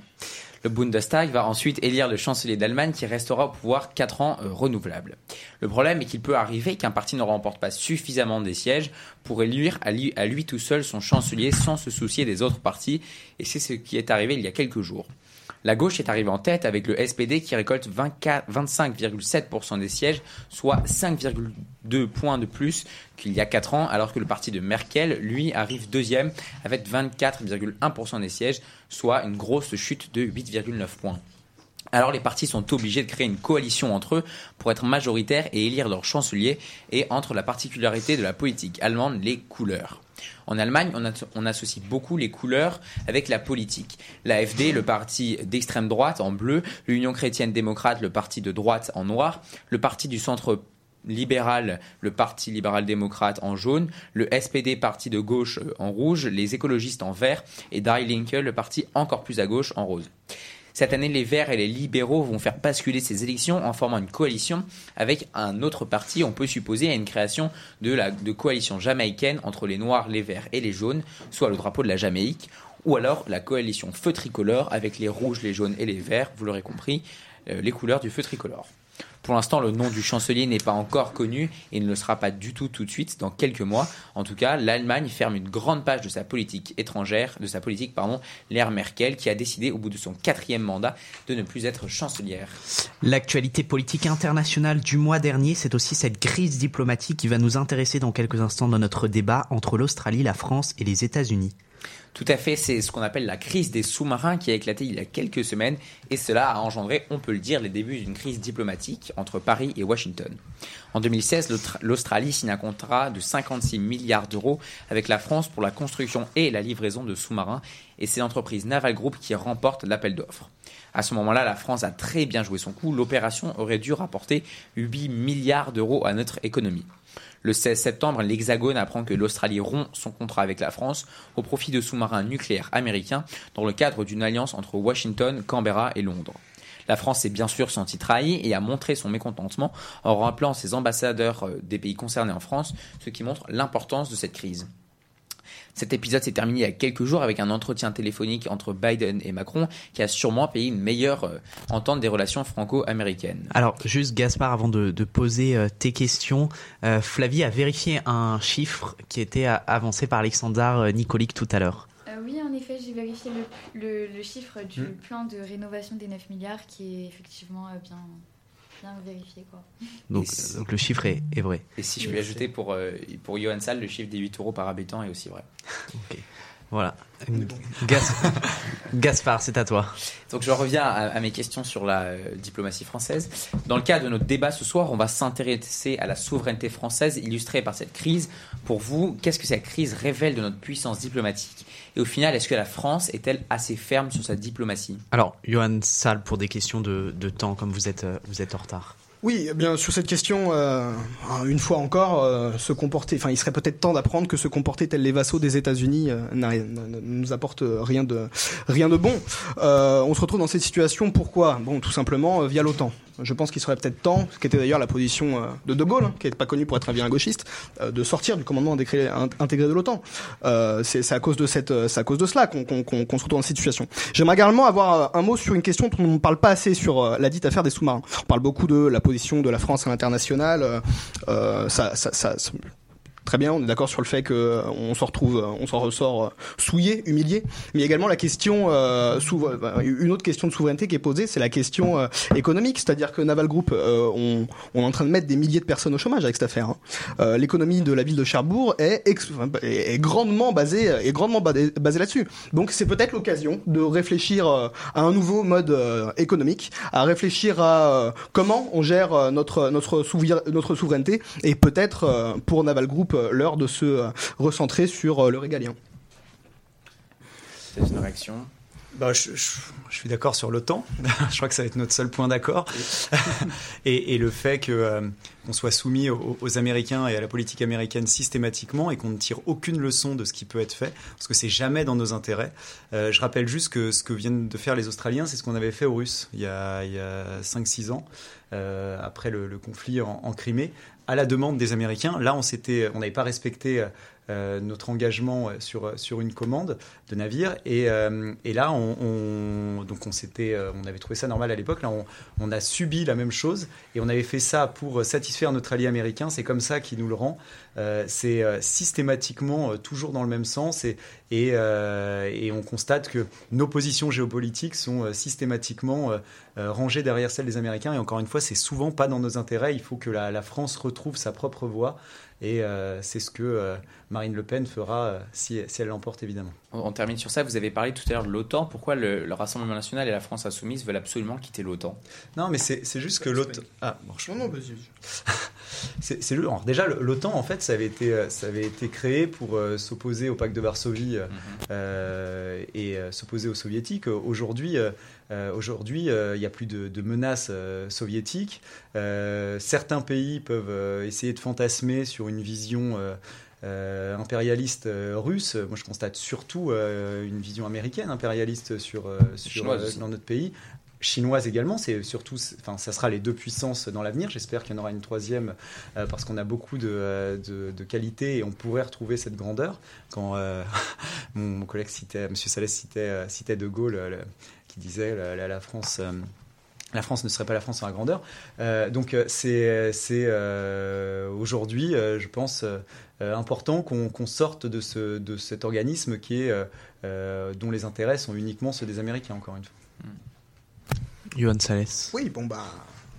Le Bundestag va ensuite élire le chancelier d'Allemagne qui restera au pouvoir 4 ans euh, renouvelable. Le problème est qu'il peut arriver qu'un parti ne remporte pas suffisamment des sièges pour élire à lui, à lui tout seul son chancelier sans se soucier des autres partis, et c'est ce qui est arrivé il y a quelques jours. La gauche est arrivée en tête avec le SPD qui récolte 24 25,7% des sièges, soit 5,2 points de plus qu'il y a 4 ans, alors que le parti de Merkel, lui, arrive deuxième avec 24,1% des sièges, soit une grosse chute de 8,9 points. Alors les partis sont obligés de créer une coalition entre eux pour être majoritaires et élire leur chancelier, et entre la particularité de la politique allemande, les couleurs. En Allemagne, on, associe beaucoup les couleurs avec la politique. L'AFD, le parti d'extrême droite en bleu, l'Union chrétienne démocrate, le parti de droite en noir, le parti du centre libéral, le Parti libéral-démocrate en jaune, le SPD, parti de gauche euh, en rouge, les écologistes en vert et Die Linke, le parti encore plus à gauche en rose. Cette année, les Verts et les libéraux vont faire basculer ces élections en formant une coalition avec un autre parti. On peut supposer à une création de la coalition jamaïcaine entre les Noirs, les Verts et les Jaunes, soit le drapeau de la Jamaïque, ou alors la coalition feu tricolore avec les rouges, les jaunes et les verts. Vous l'aurez compris, euh, les couleurs du feu tricolore. Pour l'instant, le nom du chancelier n'est pas encore connu et ne le sera pas du tout tout de suite dans quelques mois. En tout cas, l'Allemagne ferme une grande page de sa politique étrangère, de sa politique, pardon, l'ère Merkel, qui a décidé au bout de son quatrième mandat de ne plus être chancelière. L'actualité politique internationale du mois dernier, c'est aussi cette crise diplomatique qui va nous intéresser dans quelques instants dans notre débat entre l'Australie, la France et les États-Unis. Tout à fait, c'est ce qu'on appelle la crise des sous-marins qui a éclaté il y a quelques semaines et cela a engendré, on peut le dire, les débuts d'une crise diplomatique entre Paris et Washington. En 2016, l'Australie signe un contrat de 56 milliards d'euros avec la France pour la construction et la livraison de sous-marins et c'est l'entreprise Naval Group qui remporte l'appel d'offres. À ce moment-là, la France a très bien joué son coup. L'opération aurait dû rapporter 8 milliards d'euros à notre économie. Le 16 septembre, l'Hexagone apprend que l'Australie rompt son contrat avec la France au profit de sous-marins nucléaires américains dans le cadre d'une alliance entre Washington, Canberra et Londres. La France s'est bien sûr sentie trahie et a montré son mécontentement en rappelant ses ambassadeurs euh, des pays concernés en France, ce qui montre l'importance de cette crise. Cet épisode s'est terminé il y a quelques jours avec un entretien téléphonique entre Biden et Macron qui a sûrement payé une meilleure euh, entente des relations franco-américaines. Alors, juste Gaspard, avant de, poser euh, tes questions, euh, Flavie a vérifié un chiffre qui était avancé par Alexandre Nicolic tout à l'heure. oui, en effet, j'ai vérifié le, chiffre du hmm. plan de rénovation des 9 milliards qui est effectivement bien, vérifier. Quoi. Donc, donc, le chiffre est, est, vrai. Et si je puis ajouter pour, euh, pour Johan Sall, le chiffre des 8 euros par habitant est aussi vrai. ok. Voilà. Gaspard, c'est à toi. Donc je reviens à, mes questions sur la euh, diplomatie française. Dans le cadre de notre débat ce soir, on va s'intéresser à la souveraineté française illustrée par cette crise. Pour vous, qu'est-ce que cette crise révèle de notre puissance diplomatique? Et au final, est-ce que la France est-elle assez ferme sur sa diplomatie? Alors, Johan Salle, pour des questions de, de temps, comme vous êtes, euh, vous êtes en retard. Oui, eh bien sur cette question, euh, une fois encore, euh, se comporter, enfin, il serait peut-être temps d'apprendre que se comporter tel les vassaux des États-Unis euh, ne nous apporte rien de rien de bon. on se retrouve dans cette situation pourquoi? Bon, tout simplement via l'OTAN. Je pense qu'il serait peut-être temps, ce qui était d'ailleurs la position euh, de De Gaulle, hein, qui n'est pas connu pour être un bien gauchiste, euh, de sortir du commandement intégré de l'OTAN. Euh, c'est à cause de cette, à cause de cela qu'on se retrouve dans cette situation. J'aimerais également avoir un mot sur une question dont on ne parle pas assez sur la dite affaire des sous-marins. On parle beaucoup de la position de la France à l'international. ça, ça, ça Très bien, on est d'accord sur le fait qu'on euh, s'en retrouve, euh, on s'en ressort euh, souillé, humilié. Mais également la question, euh, une autre question de souveraineté qui est posée, c'est la question économique. C'est-à-dire que Naval Group, on, on, est en train de mettre des milliers de personnes au chômage avec cette affaire. Hein. L'économie de la ville de Cherbourg est, est grandement basée, est grandement basée là-dessus. Donc c'est peut-être l'occasion de réfléchir à un nouveau mode économique, à réfléchir à comment on gère notre notre, notre souveraineté et peut-être pour Naval Group euh, l'heure de se euh, recentrer sur euh, le régalien. C'est une réaction bah, je, suis d'accord sur l'OTAN. je crois que ça va être notre seul point d'accord. et, le fait qu'on soit soumis aux, Américains et à la politique américaine systématiquement et qu'on ne tire aucune leçon de ce qui peut être fait, parce que c'est jamais dans nos intérêts. je rappelle juste que ce que viennent de faire les Australiens, c'est ce qu'on avait fait aux Russes il y a, a 5-6 ans, après le, conflit en, en Crimée à la demande des Américains. Là, on s'était, on n'avait pas respecté euh, euh, notre engagement euh, sur, sur une commande de navire. Et, euh, et là, on, donc on, on avait trouvé ça normal à l'époque. Là, on, a subi la même chose et on avait fait ça pour satisfaire notre allié américain. C'est comme ça qu'il nous le rend. c'est systématiquement toujours dans le même sens et, et, on constate que nos positions géopolitiques sont systématiquement rangées derrière celles des Américains. Et encore une fois, c'est souvent pas dans nos intérêts. Il faut que la, France retrouve sa propre voie. Et euh, c'est ce que euh, Marine Le Pen fera euh, si, elle l'emporte, évidemment. On, termine sur ça. Vous avez parlé tout à l'heure de l'OTAN. Pourquoi le, Rassemblement national et la France insoumise veulent absolument quitter l'OTAN? Non, mais c'est juste que l'OTAN. Ah, non, non, vas-y. c'est déjà l'OTAN en fait ça avait été ça avait été créé pour s'opposer au pacte de Varsovie mhm. et s'opposer aux soviétiques aujourd'hui aujourd'hui il n'y a plus de, de menaces soviétiques certains pays peuvent essayer de fantasmer sur une vision euh, impérialiste euh, russe. Moi, je constate surtout euh, une vision américaine impérialiste sur, sur dans notre pays chinoise également. C'est surtout, enfin, ça sera les deux puissances dans l'avenir. J'espère qu'il y en aura une troisième parce qu'on a beaucoup de, de, qualités et on pourrait retrouver cette grandeur. Quand mon, collègue citait, Monsieur Salès citait, citait De Gaulle, qui disait la, la France la France ne serait pas la France sans la grandeur. Euh, donc euh, c'est c'est euh, aujourd'hui, euh, je pense, euh, important qu'on sorte de, ce, de cet organisme qui est, dont les intérêts sont uniquement ceux des Américains, encore une fois. Johan Salès. Oui, bon bah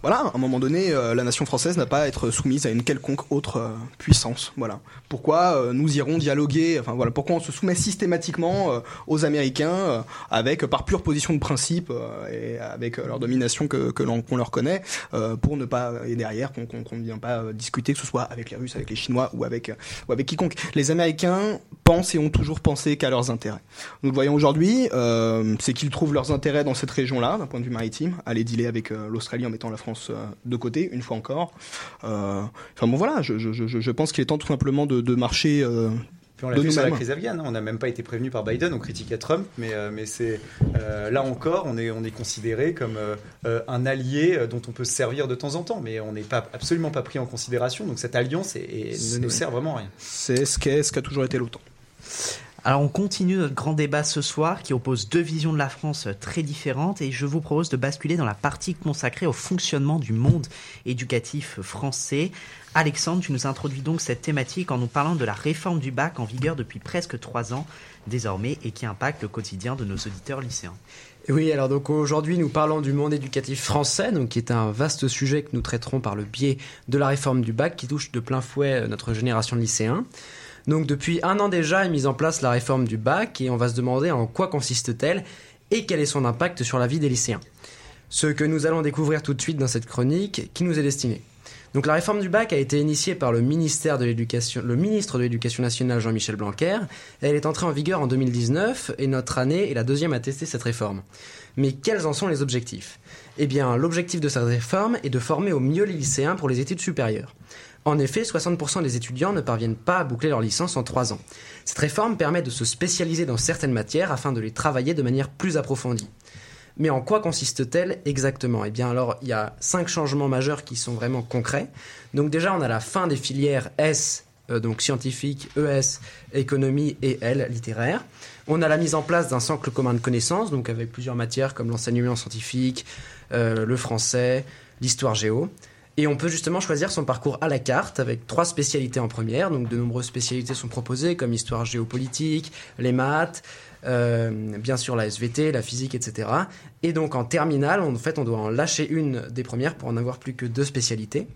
voilà, à un moment donné, euh, la nation française n'a pas à être soumise à une quelconque autre euh, puissance. Voilà. Pourquoi euh, nous irons dialoguer Enfin voilà, pourquoi on se soumet systématiquement aux Américains avec par pure position de principe et avec leur domination que qu'on leur connaît pour ne pas et derrière qu'on qu'on ne vient pas discuter que ce soit avec les Russes, avec les Chinois ou avec ou avec quiconque. Les Américains pensent et ont toujours pensé qu'à leurs intérêts. Nous le voyons aujourd'hui, c'est qu'ils trouvent leurs intérêts dans cette région-là, d'un point de vue maritime, aller dealer avec l'Australie en mettant la France euh, de côté, une fois encore. Euh, enfin bon voilà, je, je, je, je pense qu'il est temps tout simplement de, de marcher euh, Puis on l'a fait sur la crise afghane, hein. on n'a même pas été prévenu par Biden, on critiquait Trump, mais, euh, mais c'est euh, là encore, on est, on est considéré comme euh, un allié dont on peut se servir de temps en temps, mais on n'est pas, absolument pas pris en considération, donc cette alliance est- est- ne nous sert vraiment à rien. C'est ce qu'a toujours été l'OTAN. Alors on continue notre grand débat ce soir qui oppose deux visions de la France très différentes et je vous propose de basculer dans la partie consacrée au fonctionnement du monde éducatif français. Alexandre, tu nous introduis donc cette thématique en nous parlant de la réforme du bac en vigueur depuis presque trois ans désormais et qui impacte le quotidien de nos auditeurs lycéens. Oui, alors donc aujourd'hui nous parlons du monde éducatif français, donc qui est un vaste sujet que nous traiterons par le biais de la réforme du bac qui touche de plein fouet euh, notre génération de lycéens. Donc depuis un an déjà est mise en place la réforme du bac et on va se demander en quoi consiste-t-elle et quel est son impact sur la vie des lycéens. Ce que nous allons découvrir tout de suite dans cette chronique qui nous est destinée. Donc la réforme du bac a été initiée par le le ministre de l'Éducation nationale Jean-Michel Blanquer. Elle est entrée en vigueur en 2019 et notre année est la deuxième à tester cette réforme. Mais quels en sont les objectifs? Eh bien, l'objectif de cette réforme est de former au mieux les lycéens pour les études supérieures. En effet, 60% des étudiants ne parviennent pas à boucler leur licence en 3 ans. Cette réforme permet de se spécialiser dans certaines matières afin de les travailler de manière plus approfondie. Mais en quoi consiste-t-elle exactement? Eh bien alors, il y a cinq changements majeurs qui sont vraiment concrets. Donc déjà, on a la fin des filières S, euh, donc scientifique, ES, économie et L, littéraire. On a la mise en place d'un socle commun de connaissances, donc avec plusieurs matières comme l'enseignement scientifique, euh, le français, l'histoire géo. Et on peut justement choisir son parcours à la carte avec trois spécialités en première. Donc de nombreuses spécialités sont proposées comme histoire géopolitique, les maths, euh, bien sûr la SVT, la physique, etc. Et donc en terminale, en fait, on doit en lâcher une des premières pour en avoir plus que deux spécialités.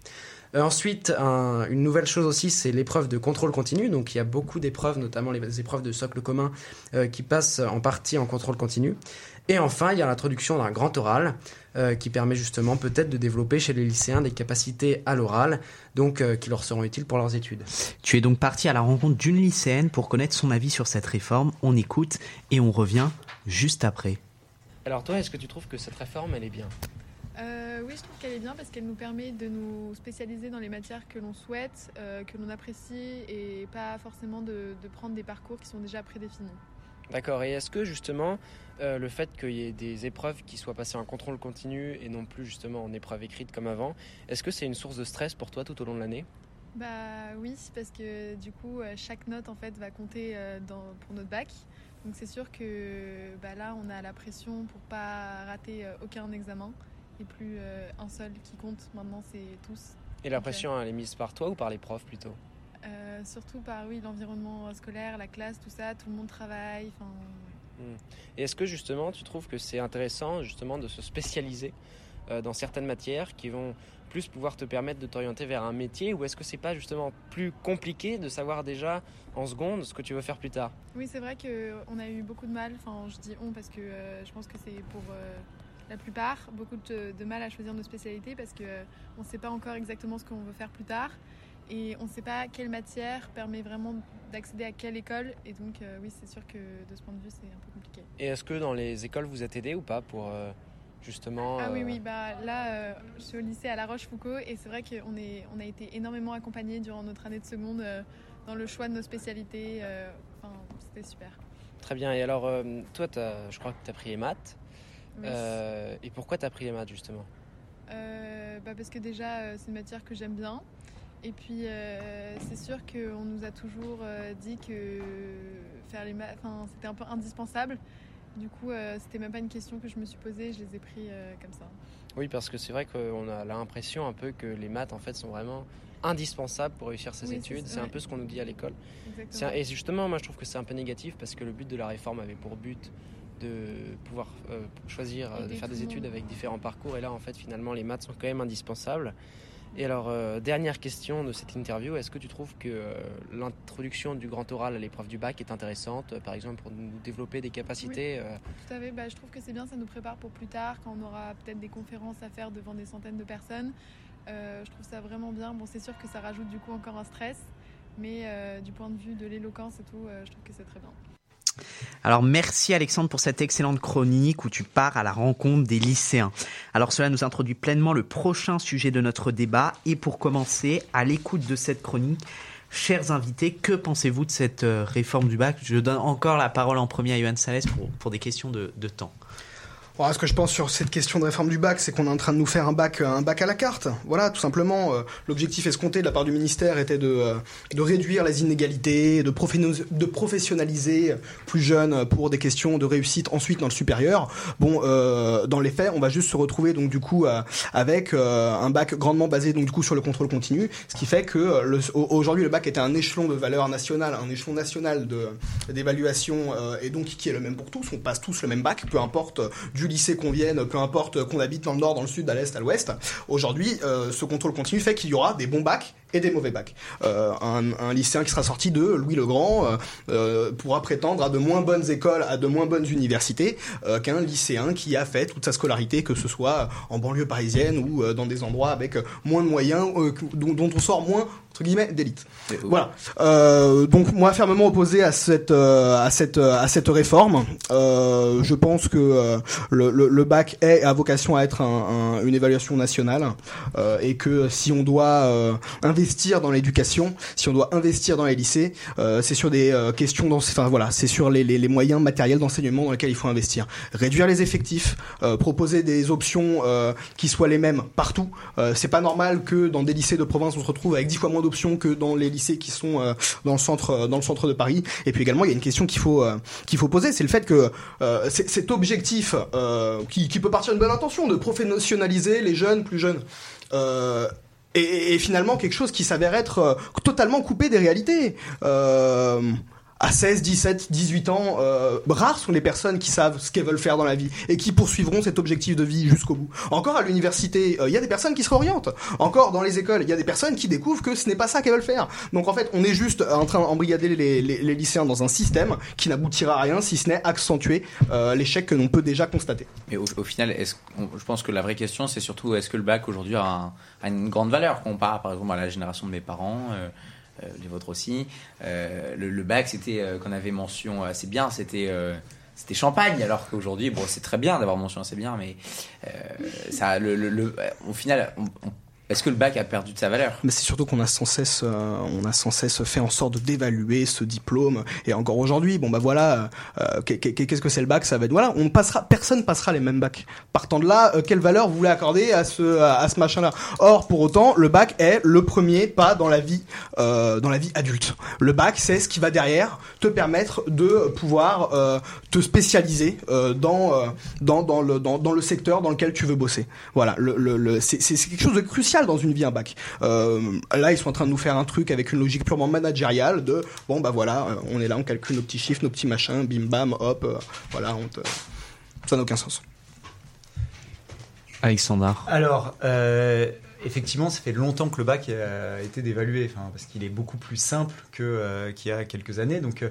Euh, ensuite, un- une nouvelle chose aussi, c'est l'épreuve de contrôle continu. Donc il y a beaucoup d'épreuves, notamment les épreuves de socle commun, euh, qui passent en partie en contrôle continu. Et enfin, il y a l'introduction d'un grand oral euh, qui permet justement peut-être de développer chez les lycéens des capacités à l'oral, donc euh, qui leur seront utiles pour leurs études. Tu es donc parti à la rencontre d'une lycéenne pour connaître son avis sur cette réforme. On écoute et on revient juste après. Alors toi, est-ce que tu trouves que cette réforme, elle est bien? Euh, oui, je trouve qu'elle est bien parce qu'elle nous permet de nous spécialiser dans les matières que l'on souhaite, euh, que l'on apprécie et pas forcément de, de prendre des parcours qui sont déjà prédéfinis. D'accord, et est-ce que justement euh, le fait qu'il y ait des épreuves qui soient passées en contrôle continu et non plus justement en épreuve écrite comme avant, est-ce que c'est une source de stress pour toi tout au long de l'année? Bah oui, parce que du coup, euh, chaque note en fait va compter euh, dans, pour notre bac. Donc c'est sûr que bah, là, on a la pression pour pas rater aucun examen et plus euh, un seul qui compte. Maintenant, c'est tous. Et la Donc, pression, elle est mise par toi ou par les profs plutôt? Euh, surtout par oui l'environnement scolaire, la classe, tout ça, tout le monde travaille. Hmm. Et est-ce que justement tu trouves que c'est intéressant justement de se spécialiser euh, dans certaines matières qui vont plus pouvoir te permettre de t'orienter vers un métier ou est-ce que c'est pas justement plus compliqué de savoir déjà en seconde ce que tu veux faire plus tard? Oui, c'est vrai que on a eu beaucoup de mal. Enfin, je dis on parce que euh, je pense que c'est pour la plupart beaucoup de, de mal à choisir nos spécialités parce que euh, on ne sait pas encore exactement ce qu'on veut faire plus tard et on ne sait pas quelle matière permet vraiment d'accéder à quelle école. Et donc, euh, oui, c'est sûr que de ce point de vue, c'est un peu compliqué. Et est-ce que dans les écoles vous êtes aidé ou pas pour euh, justement Ah oui, euh, oui, bah là, euh, je suis au lycée à La Rochefoucauld et c'est vrai qu'on est, on a été énormément accompagnés durant notre année de seconde euh, dans le choix de nos spécialités. euh, Enfin, c'était super. Très bien. Et alors, euh, toi, je crois que tu as pris les maths. Oui. Euh, et pourquoi tu as pris les maths justement? Euh, bah parce que déjà, euh, c'est une matière que j'aime bien. Et puis, euh, c'est sûr qu'on nous a toujours euh, dit que faire les maths, c'était un peu indispensable. Du coup, euh, c'était même pas une question que je me suis posée, je les ai pris euh, comme ça. Oui, parce que c'est vrai qu'on a l'impression un peu que les maths en fait sont vraiment indispensables pour réussir ses Oui, études. C'est un peu ce qu'on nous dit à l'école. Et justement, moi je trouve que c'est un peu négatif parce que le but de la réforme avait pour but de pouvoir choisir de faire des études avec différents parcours. Et là, en fait, finalement, les maths sont quand même indispensables. Et alors, euh, dernière question de cette interview, est-ce que tu trouves que euh, l'introduction du grand oral à l'épreuve du bac est intéressante, euh, par exemple pour nous développer des capacités Tout à fait, bah, je trouve que c'est bien, ça nous prépare pour plus tard, quand on aura peut-être des conférences à faire devant des centaines de personnes. Je trouve ça vraiment bien. Bon, c'est sûr que ça rajoute du coup encore un stress, mais du point de vue de l'éloquence et tout, je trouve que c'est très bien. Alors merci Alexandre pour cette excellente chronique où tu pars à la rencontre des lycéens. Alors cela nous introduit pleinement le prochain sujet de notre débat et pour commencer, à l'écoute de cette chronique, chers invités, que pensez-vous de cette euh, réforme du bac? Je donne encore la parole en premier à Yohann Salès pour, des questions de temps. Voilà, ce que je pense sur cette question de réforme du bac, c'est qu'on est en train de nous faire un bac, un bac à la carte. Voilà, tout simplement. euh, L'objectif escompté de la part du ministère était de, euh, de réduire les inégalités, de, de professionnaliser plus jeunes pour des questions de réussite ensuite dans le supérieur. Bon, euh, dans les faits, on va juste se retrouver donc du coup euh, avec euh, un bac grandement basé donc du coup sur le contrôle continu, ce qui fait que euh, aujourd'hui le bac était un échelon de valeur nationale, un échelon national d'évaluation euh, et donc qui est le même pour tous. On passe tous le même bac, peu importe euh, du lycée qu'on vienne, peu importe qu'on habite dans le nord, dans le sud, à l'est, à l'ouest. Aujourd'hui, euh, ce contrôle continu fait qu'il y aura des bons bacs et des mauvais bacs. Euh, un, lycéen qui sera sorti de Louis le Grand euh, euh, pourra prétendre à de moins bonnes écoles, à de moins bonnes universités euh, qu'un lycéen qui a fait toute sa scolarité, que ce soit en banlieue parisienne ou euh, dans des endroits avec euh, moins de moyens, euh, dont on sort moins entre guillemets d'élite. Voilà. Euh, donc moi fermement opposé à cette euh, à cette euh, à cette réforme. Euh, je pense que euh, le, le, le bac est a vocation à être un, un- une évaluation nationale euh, et que si on doit euh, investir dans l'éducation, si on doit investir dans les lycées, euh, c'est sur des euh, questions dans enfin voilà, c'est sur les, les, les moyens matériels d'enseignement dans lesquels il faut investir. Réduire les effectifs, euh, proposer des options euh, qui soient les mêmes partout. Euh, c'est pas normal que dans des lycées de province on se retrouve avec dix fois moins d'options que dans les lycées qui sont euh, dans le centre euh, dans le centre de Paris. Et puis également il y a une question qu'il faut euh, qu'il faut poser, c'est le fait que cet objectif qui, qui peut partir d'une bonne intention de professionnaliser les jeunes plus jeunes. Et, et finalement quelque chose qui s'avère être totalement coupé des réalités. À 16, 17, 18 ans, euh, rares sont les personnes qui savent ce qu'elles veulent faire dans la vie et qui poursuivront cet objectif de vie jusqu'au bout. Encore à l'université, euh, il y a des personnes qui se réorientent. Encore dans les écoles, il y a des personnes qui découvrent que ce n'est pas ça qu'elles veulent faire. Donc en fait, on est juste en train d'embrigader les, les, lycéens dans un système qui n'aboutira à rien si ce n'est accentuer euh, l'échec que l'on peut déjà constater. Mais au, final, est-ce qu'on- je pense que la vraie question, c'est surtout est-ce que le bac aujourd'hui a, a une grande valeur comparé par exemple à la génération de mes parents, euh, les vôtres aussi. Euh, le, bac, c'était euh, qu'on avait mention assez bien, c'était euh, c'était champagne, alors qu'aujourd'hui, bon, c'est très bien d'avoir mention assez bien, mais euh, ça, le, le- au final, on- est-ce que le bac a perdu de sa valeur? Mais c'est surtout qu'on a sans cesse, euh, on a sans cesse fait en sorte d'évaluer ce diplôme. Et encore aujourd'hui, bon bah voilà, euh, qu'est- qu'est- qu'est-ce que c'est le bac? Ça va être voilà, on passera, personne passera les mêmes bacs. Partant de là, euh, quelle valeur vous voulez accorder à ce à, ce machin-là? Or, pour autant, le bac est le premier pas dans la vie, euh, dans la vie adulte. Le bac, c'est ce qui va derrière te permettre de pouvoir euh, te spécialiser dans, dans dans le dans, dans le secteur dans lequel tu veux bosser. Voilà, le, le, le- c'est quelque chose de crucial dans une vie un bac. Euh, là, ils sont en train de nous faire un truc avec une logique purement managériale de bon bah voilà, euh, on est là, on calcule nos petits chiffres, nos petits machins, bim bam, hop, euh, voilà, on te... ça n'a aucun sens. Alexandre. Alors, euh, effectivement, ça fait longtemps que le bac a été dévalué, parce qu'il est beaucoup plus simple euh, qu'il y a quelques années. Donc,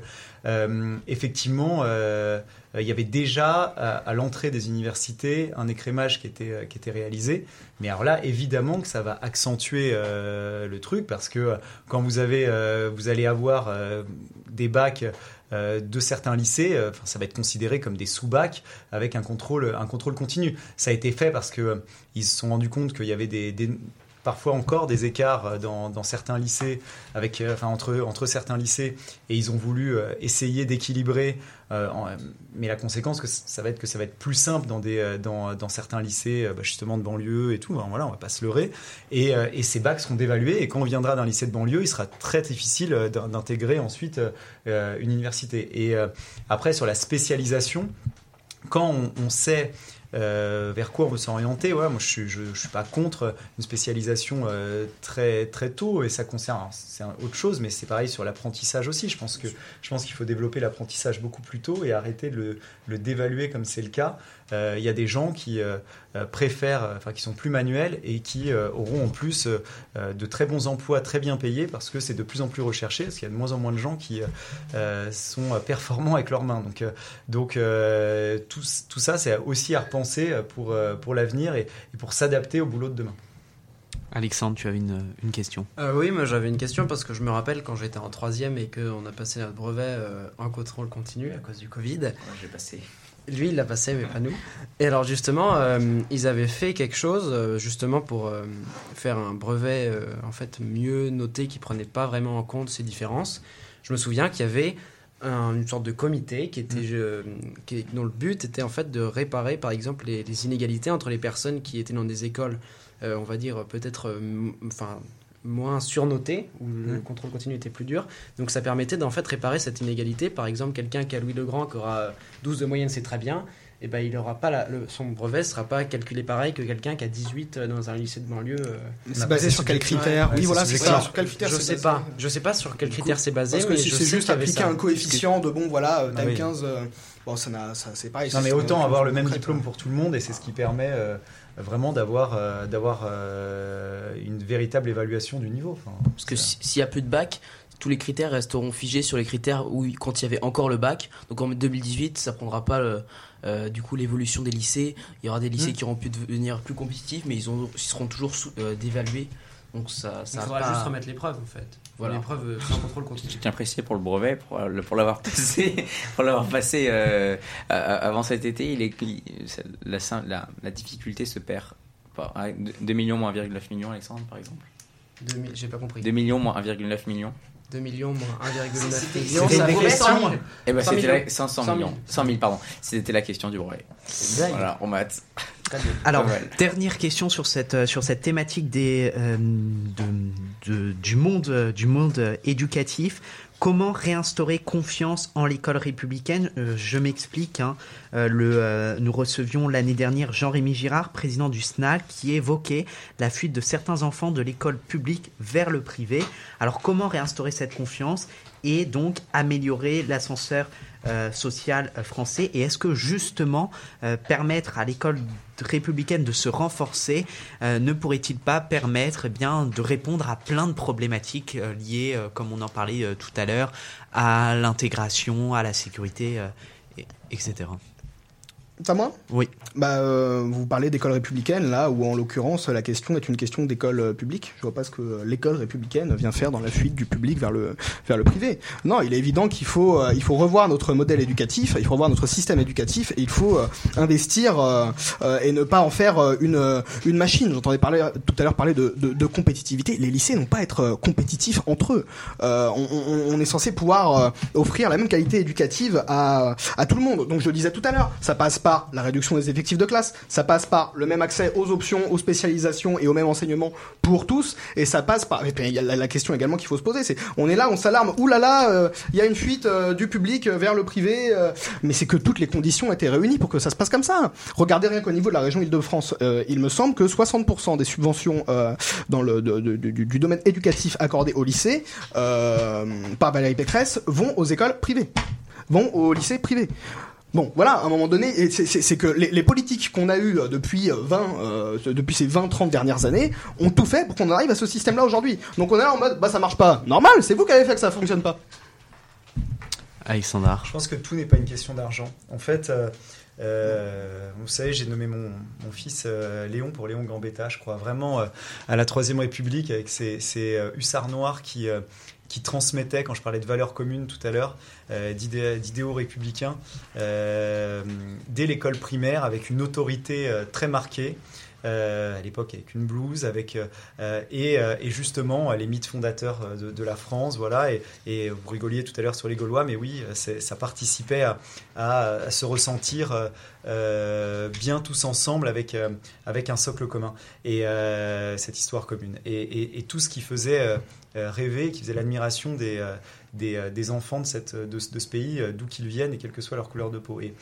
euh, effectivement, euh, il y avait déjà à, l'entrée des universités un écrémage qui était, réalisé. Mais alors là, évidemment que ça va accentuer le truc, parce que quand vous, allez avoir des bacs euh, de certains lycées, euh, ça va être considéré comme des sous-bacs avec un contrôle, un contrôle continu. Ça a été fait parce que euh, se sont rendus compte qu'il y avait des, des- parfois encore des écarts euh, dans, certains lycées, avec, euh, entre, certains lycées, et ils ont voulu euh, essayer d'équilibrer. mais la conséquence, que ça va être que ça va être plus simple dans, certains lycées, bah, justement de banlieue et tout. hein, voilà, on va pas se leurrer. Et, ces bacs seront dévalués. Et quand on viendra d'un lycée de banlieue, il sera très difficile d'in- d'intégrer ensuite une université. Et après, sur la spécialisation, quand on sait euh, vers quoi on veut s'orienter. Moi, je je suis pas contre une spécialisation euh, très très tôt et ça concerne c'est autre chose, mais c'est pareil sur l'apprentissage aussi. Je pense qu'il faut développer l'apprentissage beaucoup plus tôt et arrêter de le dévaluer comme c'est le cas. Euh, Il y a des gens qui euh, euh, préfèrent, enfin qui sont plus manuels et qui euh, auront en plus de très bons emplois très bien payés parce que c'est de plus en plus recherché, parce qu'il y a de moins en moins de gens qui sont performants avec leurs mains. Donc, euh, donc euh, tout, tout ça, c'est aussi à repenser pour, pour l'avenir et, et pour s'adapter au boulot de demain. Alexandre, tu avais une, une question. Euh, oui, moi j'avais une question parce que je me rappelle quand j'étais en troisième et qu'on a passé notre brevet euh, en contrôle continu à cause du Covid. j'ai passé. Lui, il l'a passé, mais pas nous. Et alors justement, euh, ils avaient fait quelque chose euh, justement pour euh, faire un brevet euh, en fait mieux noté qui prenait pas vraiment en compte ces différences. Je me souviens qu'il y avait un- une sorte de comité qui était qui- dont le but était en fait de réparer par exemple les, les inégalités entre les personnes qui étaient dans des écoles, on va dire peut-être, enfin moins surnotées où le Mm. contrôle continu était plus dur. Donc ça permettait d'en fait réparer cette inégalité. Par exemple, quelqu'un qui a Louis le Grand qui aura 12 de moyenne, c'est très bien. Et ben il aura pas la- le- son brevet sera pas calculé pareil que quelqu'un qui a 18 dans un lycée de banlieue. euh. Mais c'est basé sur quels critères Oui, voilà, c'est ça. Sur quels critères Je sais basé pas. Je sais pas sur quels critères c'est basé. Parce que mais si c'est juste appliquer un coefficient de bon, voilà, euh, Ah oui. 15, euh, bon, ça, n'a- ça c'est pareil. Non, mais autant avoir le même diplôme pour tout le monde et c'est ce qui permet euh, vraiment d'avoir euh, d'avoir euh, une véritable évaluation du niveau. Enfin, Parce que si- s'il y a plus de bac, tous les critères resteront figés sur les critères où quand il y avait encore le bac. Donc en 2018, ça prendra pas le- euh, du coup l'évolution des lycées. Il y aura des lycées Mm. qui auront pu devenir plus compétitifs, mais ils, ont, ils seront toujours sous- euh, dévalués. Donc ça, ça Il faudra pas- juste remettre l'épreuve en fait. Voilà. L'épreuve euh, sans contrôle continu. Je tiens à préciser pour le brevet, pour, pour l'avoir passé, pour l'avoir passé euh, avant cet été, il est, la, sim- la, la difficulté se perd. Par- à 2 millions moins 1,9 millions, Alexandre, par exemple. J'ai pas compris. 2 millions moins 1,9 millions. 2 millions moins 1,9 C'était- millions, c'était ça une vaut question. 100 000. Eh ben, 100 c'était 000. la 500 millions. 100 000, pardon. C'était la question du brevet. dingue. Voilà, on maths. Alors, dernière question sur cette, euh, sur cette thématique des, euh, de- de- du monde, euh, du monde éducatif. Comment réinstaurer confiance en l'école républicaine? Euh, Je m'explique. hein. Euh, le, euh, nous recevions l'année dernière Jean-Rémy Girard, président du SNAC, qui évoquait la fuite de certains enfants de l'école publique vers le privé. Alors, comment réinstaurer cette confiance et donc améliorer l'ascenseur social euh, français Et est-ce que justement euh, permettre à l'école républicaine de se renforcer euh, ne pourrait-il pas permettre eh bien de répondre à plein de problématiques euh, liées, euh, comme on en parlait euh, tout à l'heure, à l'intégration, à la sécurité, euh, et- etc. C'est à moi Oui. Bah, euh, vous parlez d'école républicaine, là, où en l'occurrence, la question est une question d'école euh, publique. Je vois pas ce que euh, l'école républicaine vient faire dans la fuite du public vers le, vers le privé. Non, il est évident qu'il faut, euh, il faut revoir notre modèle éducatif, il faut revoir notre système éducatif, et il faut investir euh, euh, et ne pas en faire une, une machine. J'entendais parler, tout à l'heure parler de, de, de compétitivité. Les lycées n'ont pas à être compétitifs entre eux. Euh, on, on- on est censé pouvoir offrir la même qualité éducative à, à tout le monde. Donc je le disais tout à l'heure, ça passe la réduction des effectifs de classe, ça passe par le même accès aux options, aux spécialisations et au même enseignement pour tous, et ça passe par. Et puis y a la, question également qu'il faut se poser, c'est on est là, on s'alarme, ouh là là, euh, il y a une fuite euh, du public vers le privé, euh, mais c'est que toutes les conditions étaient réunies pour que ça se passe comme ça. Regardez rien qu'au niveau de la région Île-de-France, euh, il me semble que 60% des subventions euh, dans le du, du domaine éducatif accordées au lycée euh, par Valérie Pécresse vont aux écoles privées, vont aux lycées privés. Bon, voilà, à un moment donné, et c'est- que les, les politiques qu'on a eues depuis euh, 20, euh, depuis ces 20-30 dernières années ont tout fait pour qu'on arrive à ce système-là aujourd'hui. Donc on est là en mode, bah ça marche pas. Normal, c'est vous qui avez fait que ça fonctionne pas. Alexandre. Je pense que tout n'est pas une question d'argent. En fait, euh, euh, vous savez, j'ai nommé mon, mon fils euh, Léon pour Léon Gambetta, je crois vraiment euh, à la Troisième République avec ces, ces, euh, hussards noirs qui, euh, qui transmettaient, quand je parlais de valeurs communes tout à l'heure, euh, d'idé- d'idéaux républicains, euh, dès l'école primaire avec une autorité euh, très marquée. à l'époque avec une blouse, avec et, justement les mythes fondateurs de, la France, voilà. Et, vous rigoliez tout à l'heure sur les Gaulois, mais oui, ça participait à, se ressentir bien tous ensemble avec un socle commun et cette histoire commune. Et tout ce qui faisait euh, rêver, qui faisait l'admiration des euh, euh, des enfants de cette de, ce- pays, d'où qu'ils viennent et quelle que soit leur couleur de peau. Et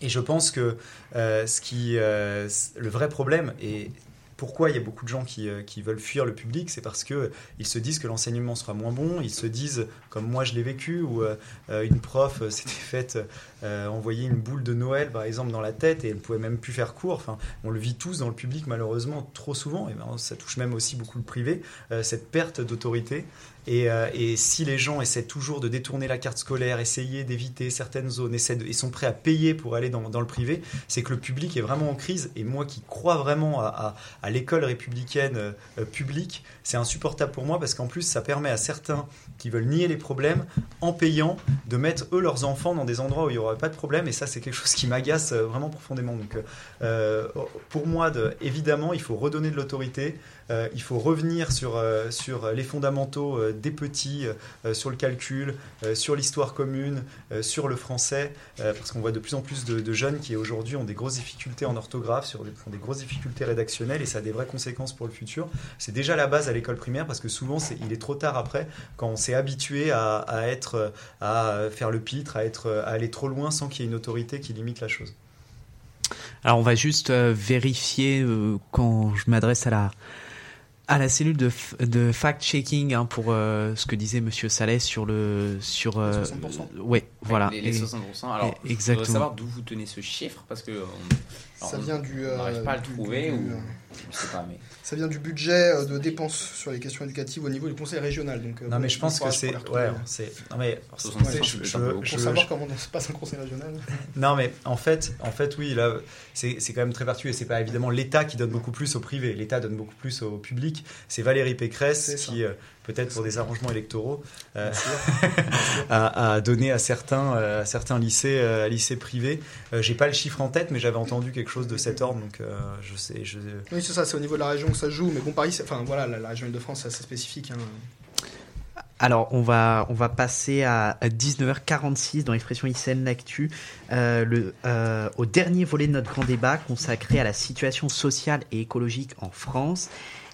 Et je pense que ce qui, le vrai problème, et pourquoi il y a beaucoup de gens qui, euh, qui veulent fuir le public C'est parce qu'ils se disent que l'enseignement sera moins bon, ils se disent, comme moi je l'ai vécu, où euh, une prof s'était faite envoyer une boule de Noël, par exemple, dans la tête et elle pouvait même plus faire cours. Enfin, on le vit tous dans le public, malheureusement, trop souvent, et ben, ça touche même aussi beaucoup le privé, cette perte d'autorité. Euh, et, si les gens essaient toujours de détourner la carte scolaire, essayer d'éviter certaines zones, essaient et sont prêts à payer pour aller dans, le privé, c'est que le public est vraiment en crise. Et moi qui crois vraiment à, l'école républicaine euh, publique, c'est insupportable pour moi parce qu'en plus ça permet à certains qui veulent nier les problèmes en payant de mettre eux leurs enfants dans des endroits où il n'y aurait pas de problème. Et ça c'est quelque chose qui m'agace euh, vraiment profondément. Donc pour moi, de, évidemment, il faut redonner de l'autorité. Euh, il faut revenir sur, euh, sur les fondamentaux euh, des petits, sur le calcul, sur l'histoire commune, sur le français, parce qu'on voit de plus en plus de, jeunes qui aujourd'hui ont des grosses difficultés en orthographe, sur ont des grosses difficultés rédactionnelles, et ça a des vraies conséquences pour le futur. C'est déjà la base à l'école primaire, parce que souvent il est trop tard après, quand on s'est habitué à, être, à faire le pitre, à, être, à aller trop loin sans qu'il y ait une autorité qui limite la chose. Alors on va juste vérifier quand je m'adresse à la à la cellule de, de fact-checking hein, pour euh, ce que disait Monsieur Salès sur le sur euh, 60%. ouais, voilà les, 60%. Alors, exactement. je voudrais savoir d'où vous tenez ce chiffre parce que ça vient du. On n'arrive pas à le trouver ou Ça vient du budget euh, de dépenses sur les questions éducatives au niveau du conseil régional. Donc, euh, non, mais je pense que c'est. Ouais, c'est. Non, mais. pour savoir comment se passe un conseil régional. non, mais en fait, en fait oui, là, c'est quand même très vertueux. C'est pas évidemment l'État qui donne beaucoup plus au privé. L'État donne beaucoup plus au public. C'est Valérie Pécresse qui euh, peut-être pour des arrangements électoraux, euh, à, donner à certains, euh, à certains lycées, euh, lycées privés. J'ai pas le chiffre en tête, mais j'avais entendu quelque chose de cet ordre, donc je sais. Je... Oui, c'est ça, c'est au niveau de la région que ça joue, mais bon, enfin voilà, la, région de france c'est assez spécifique. Hein. Alors, on va, on va passer à 19h46 dans l'expression ICN L'actu, le, au dernier volet de notre grand débat consacré à la situation sociale et écologique en France.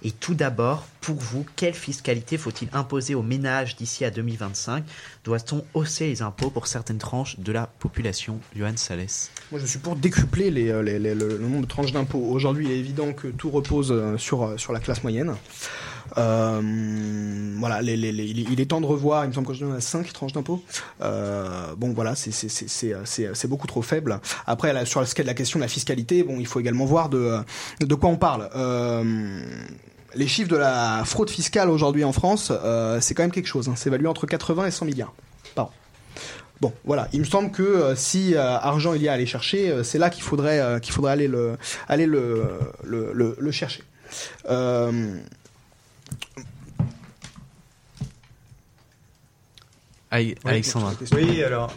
Et tout d'abord, pour vous, quelle fiscalité faut-il imposer aux ménages d'ici à 2025 Doit-on hausser les impôts pour certaines tranches de la population? Johan Salès Moi, je suis pour décupler euh, le nombre de tranches d'impôts. Aujourd'hui, il est évident que tout repose euh, sur, euh, sur la classe moyenne. voilà, il est temps de revoir. Il me semble que je donne à 5 tranches d'impôts. bon, voilà, c'est beaucoup trop faible. Après, sur la question de la fiscalité, bon, il faut également voir de, de quoi on parle les chiffres de la fraude fiscale aujourd'hui en France, euh, c'est quand même quelque chose. Hein. C'est évalué entre 80 et 100 milliards par an. Bon, voilà. Il me semble que euh, si euh, argent il y a à aller chercher, c'est là qu'il faudrait qu'il faudrait aller le aller le le, le, chercher. Alexandre. Oui, alors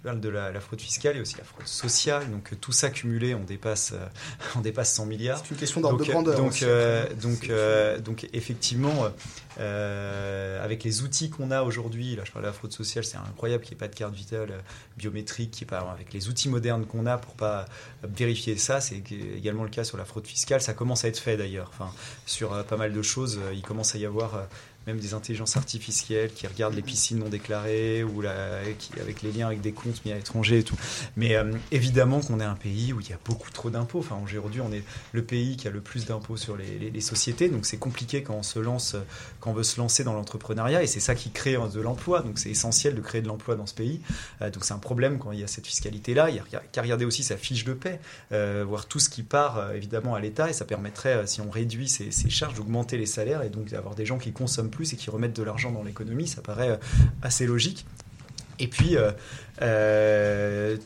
parle de la, fraude fiscale et aussi la fraude sociale. Donc euh, tout ça cumulé, on dépasse, euh, on dépasse 100 milliards. C'est une question d'ordre de grandeur. Donc, euh, donc, donc effectivement, avec les outils qu'on a aujourd'hui, là je parle de la fraude sociale, c'est incroyable qu'il n'y ait pas de carte vitale biométrique, qui pas, avec les outils modernes qu'on a pour pas vérifier ça, c'est également le cas sur la fraude fiscale. Ça commence à être fait d'ailleurs. Enfin, sur pas mal de choses, il commence à y avoir des intelligences artificielles qui regardent les piscines non déclarées ou avec les liens avec des comptes mis à l'étranger et tout. Mais euh, évidemment qu'on est un pays où il y a beaucoup trop d'impôts. Enfin, aujourd'hui, on est le pays qui a le plus d'impôts sur les, sociétés, donc c'est compliqué quand on se lance, quand on veut se lancer dans l'entrepreneuriat, et c'est ça qui crée de l'emploi. Donc c'est essentiel de créer de l'emploi dans ce pays. Euh, donc c'est un problème quand il y a cette fiscalité-là. Il y a qu'à regarder aussi sa fiche de paie, euh, voir tout ce qui part évidemment à l'État, et ça permettrait, si on réduit ces, ces charges, d'augmenter les salaires et donc d'avoir des gens qui consomment plus et qui remettent de l'argent dans l'économie, ça paraît euh, assez logique. Et puis, euh, euh,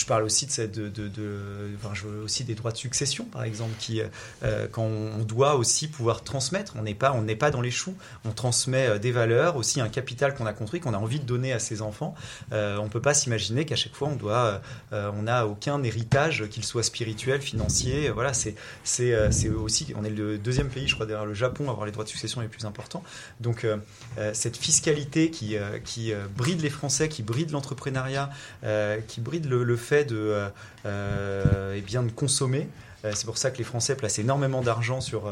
je parle aussi de, de, de, enfin, je veux aussi des droits de succession, par exemple, qui, euh, quand on doit aussi pouvoir transmettre, on n'est pas, on n'est pas dans les choux, on transmet euh, des valeurs, aussi un capital qu'on a construit, qu'on a envie de donner à ses enfants. Euh, on peut pas s'imaginer qu'à chaque fois on doit, on n'a aucun héritage, qu'il soit spirituel, financier. Voilà, c'est, c'est, c'est aussi, on est le deuxième pays, je crois, derrière le Japon, à avoir les droits de succession les plus importants. Donc cette fiscalité qui, qui bride les Français, qui bride l'entrepreneuriat, qui bride le fait de, euh, euh, bien de consommer. Euh, c'est pour ça que les Français placent énormément d'argent sur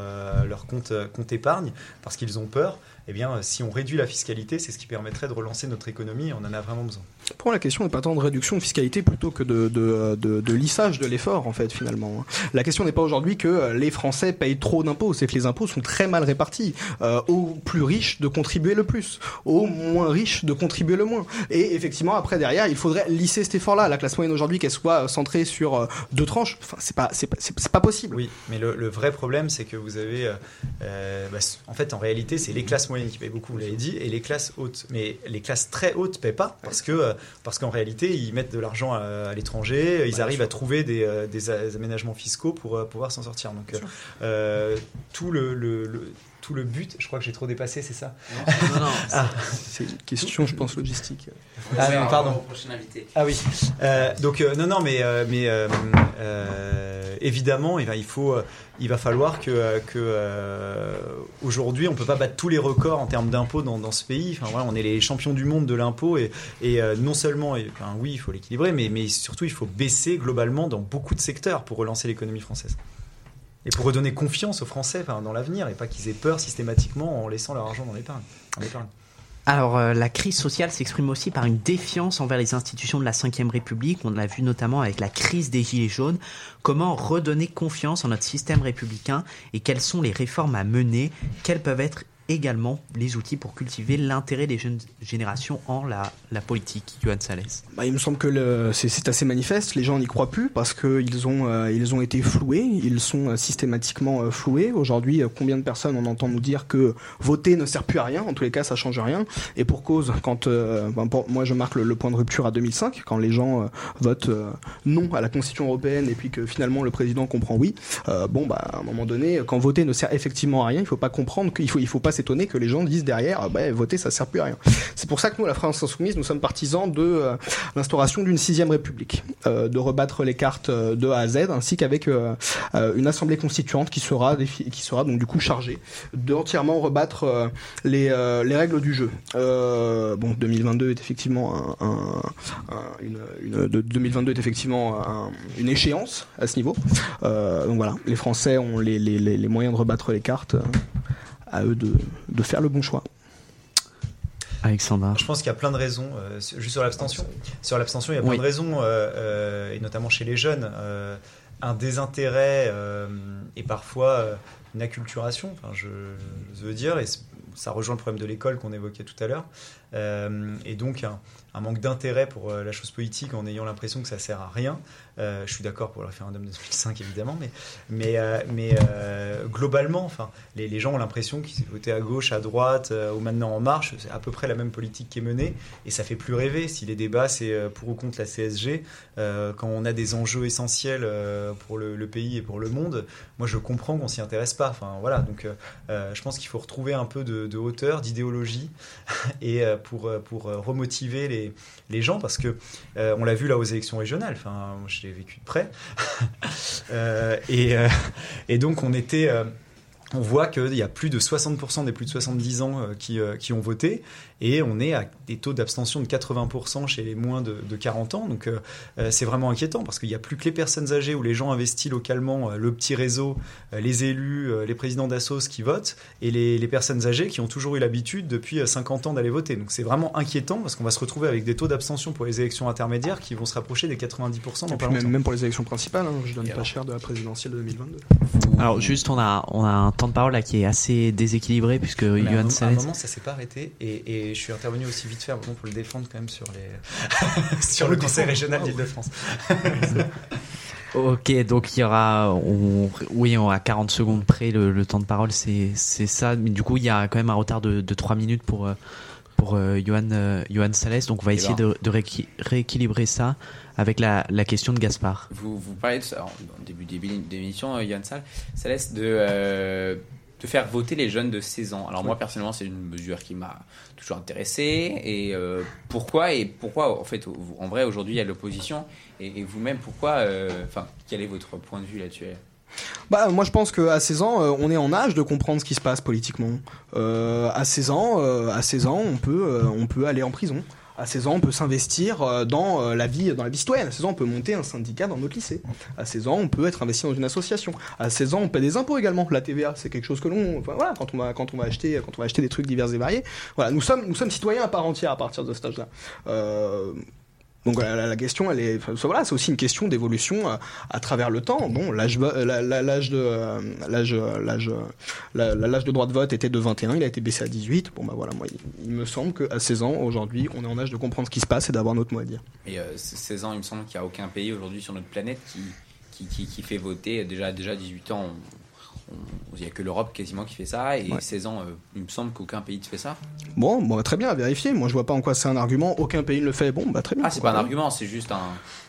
leur compte épargne, parce qu'ils ont peur. Eh bien, euh, si on réduit la fiscalité, c'est ce qui permettrait de relancer notre économie. et On en a vraiment besoin. Pour moi, la question n'est pas tant de réduction de fiscalité plutôt que de, de, de, de lissage de l'effort, en fait, finalement. La question n'est pas aujourd'hui que euh, les Français payent trop d'impôts, c'est que les impôts sont très mal répartis. Euh, aux plus riches de contribuer le plus, aux moins riches de contribuer le moins. Et effectivement, après, derrière, il faudrait lisser cet effort-là. La classe moyenne aujourd'hui, qu'elle soit centrée sur deux tranches, enfin, c'est pas, c'est c'est pas possible. Oui, mais le, le vrai problème, c'est que vous avez. euh, bah, en fait, en réalité, c'est les classes moyennes qui payent beaucoup, vous l'avez dit, et les classes hautes. Mais les classes très hautes ne paient pas parce que euh, parce qu'en réalité, ils mettent de l'argent à, à l'étranger, ils Bah, arrivent à trouver des, euh, des aménagements fiscaux pour euh, pouvoir s'en sortir. Donc, euh, tout le, le- le- tout le but, je crois que j'ai trop dépassé, c'est ça Non, non, Ah. c'est une question, je pense, logistique. Ah, non, pardon. au prochain invité. Ah oui. Euh, donc euh, non, non, mais euh, mais euh, euh, évidemment, il va, il faut, euh, il va falloir que euh, que euh, aujourd'hui, on peut pas battre tous les records en termes d'impôts dans, dans ce pays. Enfin voilà, on est les champions du monde de l'impôt et, et euh, non seulement, et, enfin, oui, il faut l'équilibrer, mais mais surtout, il faut baisser globalement dans beaucoup de secteurs pour relancer l'économie française. Et pour redonner confiance aux Français dans l'avenir et pas qu'ils aient peur systématiquement en laissant leur argent dans l'épargne. Alors, euh, la crise sociale s'exprime aussi par une défiance envers les institutions de la Ve République. On l'a vu notamment avec la crise des Gilets jaunes. Comment redonner confiance en notre système républicain et quelles sont les réformes à mener? Quels peuvent être également les outils pour cultiver l'intérêt des jeunes générations en la, politique Johan Salès. Bah, il me semble que c'est assez manifeste. Les gens n'y croient plus parce qu'ils ont, euh, ont été floués. Ils sont euh, systématiquement euh, floués. Aujourd'hui, combien de personnes on entend nous dire que voter ne sert plus à rien? En tous les cas, ça change rien. Et pour cause, quand ben, moi je marque le, point de rupture à 2005, quand les gens votent non à la Constitution européenne et puis que finalement le président comprend oui. bon, bah à un moment donné, quand voter ne sert effectivement à rien, il faut pas comprendre qu'il faut, il faut pas s'étonner que les gens disent derrière, ah, bah, voter ça sert plus à rien. C'est pour ça que nous, la France insoumise, nous sommes partisans de euh, l'instauration d'une sixième république, euh, de rebattre les cartes euh, de A à Z, ainsi qu'avec une assemblée constituante qui sera, qui sera donc du coup chargée de entièrement rebattre les, les règles du jeu. Bon, 2022 est effectivement un, un- un- une, une- de- 2022 est effectivement un- une échéance à ce niveau. Donc voilà, les Français ont les, les moyens de rebattre les cartes. À eux de, de faire le bon choix. Alexandra. Je pense qu'il y a plein de raisons, euh, sur- juste sur l'abstention. Sur l'abstention, il y a plein Oui. de raisons, euh, euh, et notamment chez les jeunes. euh, un désintérêt euh, et parfois euh, une acculturation, enfin, je, je veux dire, et ça rejoint le problème de l'école qu'on évoquait tout à l'heure. Euh, et donc un, un manque d'intérêt pour euh, la chose politique en ayant l'impression que ça sert à rien. Euh, je suis d'accord pour le référendum de 2005 évidemment, mais, mais, euh, mais euh, globalement, enfin, les, gens ont l'impression qu'ils votaient à gauche, à droite ou maintenant en marche, c'est à peu près la même politique qui est menée et ça fait plus rêver. Si les débats c'est pour ou contre la CSG, quand on a des enjeux essentiels pour le, pays et pour le monde, moi je comprends qu'on s'y intéresse pas. Enfin voilà, donc je pense qu'il faut retrouver un peu de, hauteur, d'idéologie et pour, pour remotiver les, les gens parce que on l'a vu là aux élections régionales. Enfin, je l'ai vécu de près. Euh, et, euh, et donc on était euh, on voit qu'il y a plus de 60% des plus de 70 ans qui, qui ont voté et on est à des taux d'abstention de 80% chez les moins de, de 40 ans. Donc euh, euh, c'est vraiment inquiétant parce qu'il n'y a plus que les personnes âgées où les gens investis localement, euh, le petit réseau, euh, les élus, les présidents d'assos qui votent et les, les personnes âgées qui ont toujours eu l'habitude depuis euh, 50 ans d'aller voter. Donc c'est vraiment inquiétant parce qu'on va se retrouver avec des taux d'abstention pour les élections intermédiaires qui vont se rapprocher des 90% dans Et pas même, longtemps. même pour les élections principales, hein, je donne pas cher de la présidentielle de 2022. Alors juste, on a, on a un temps de parole là qui est assez déséquilibré puisque Mais à un Johan moment- à un moment, ça s'est pas arrêté et, et je suis intervenu aussi vite fait pour le défendre quand même sur les sur le conseil régional d'Île-de-France. Ok, donc il y aura, on, oui, on a 40 secondes près le, le temps de parole, c'est ça. Mais du coup, il y a quand même un retard de, de 3 minutes pour euh, pour euh, Johan euh, Johan Salès. Donc on va essayer de, de rééqui- rééquilibrer ça avec la, la question de Gaspard. Vous, vous parlez de ça en début d'émission, euh, Yann Sal, ça laisse de, euh, de faire voter les jeunes de 16 ans. Alors moi personnellement, c'est une mesure qui m'a toujours intéressé. Et euh, pourquoi Et pourquoi en fait, en vrai, aujourd'hui, il y a l'opposition? Et, et vous-même, pourquoi euh, Enfin, quel est votre point de vue là-dessus? Bah, moi je pense qu'à 16 ans, euh, on est en âge de comprendre ce qui se passe politiquement. À 16 ans, à 16 ans, on peut, on peut aller en prison. À 16 ans, on peut s'investir euh, dans euh, la vie, dans la vie citoyenne. À 16 ans, on peut monter un syndicat dans notre lycée. À 16 ans, on peut être investi dans une association. À 16 ans, on paie des impôts également. La TVA, c'est quelque chose que l'on, enfin, voilà, quand on va, quand on va acheter, quand on va acheter des trucs divers et variés. Voilà, nous sommes, nous sommes citoyens à part entière à partir de cet âge-là. Euh, donc la, question, elle est, voilà, c'est aussi une question d'évolution à, à travers le temps. Bon, l'âge, l'âge de, euh, l'âge, euh, l'âge, euh, de droit de vote était de 21, il a été baissé à 18. Bon bah voilà, moi, il, me semble qu'à 16 ans, aujourd'hui, on est en âge de comprendre ce qui se passe et d'avoir notre mot à dire. Et euh, c- 16 ans, il me semble qu'il n'y a aucun pays aujourd'hui sur notre planète qui, qui, fait voter. Déjà, déjà 18 ans, il n'y a que l'Europe quasiment qui fait ça. Et Ouais. 16 ans, euh, il me semble qu'aucun pays ne fait ça. Bon, bon, très bien, à vérifier. Moi, je vois pas en quoi c'est un argument. Aucun pays ne le fait. Bon, bah très bien. Ah, c'est pas un argument, c'est juste un.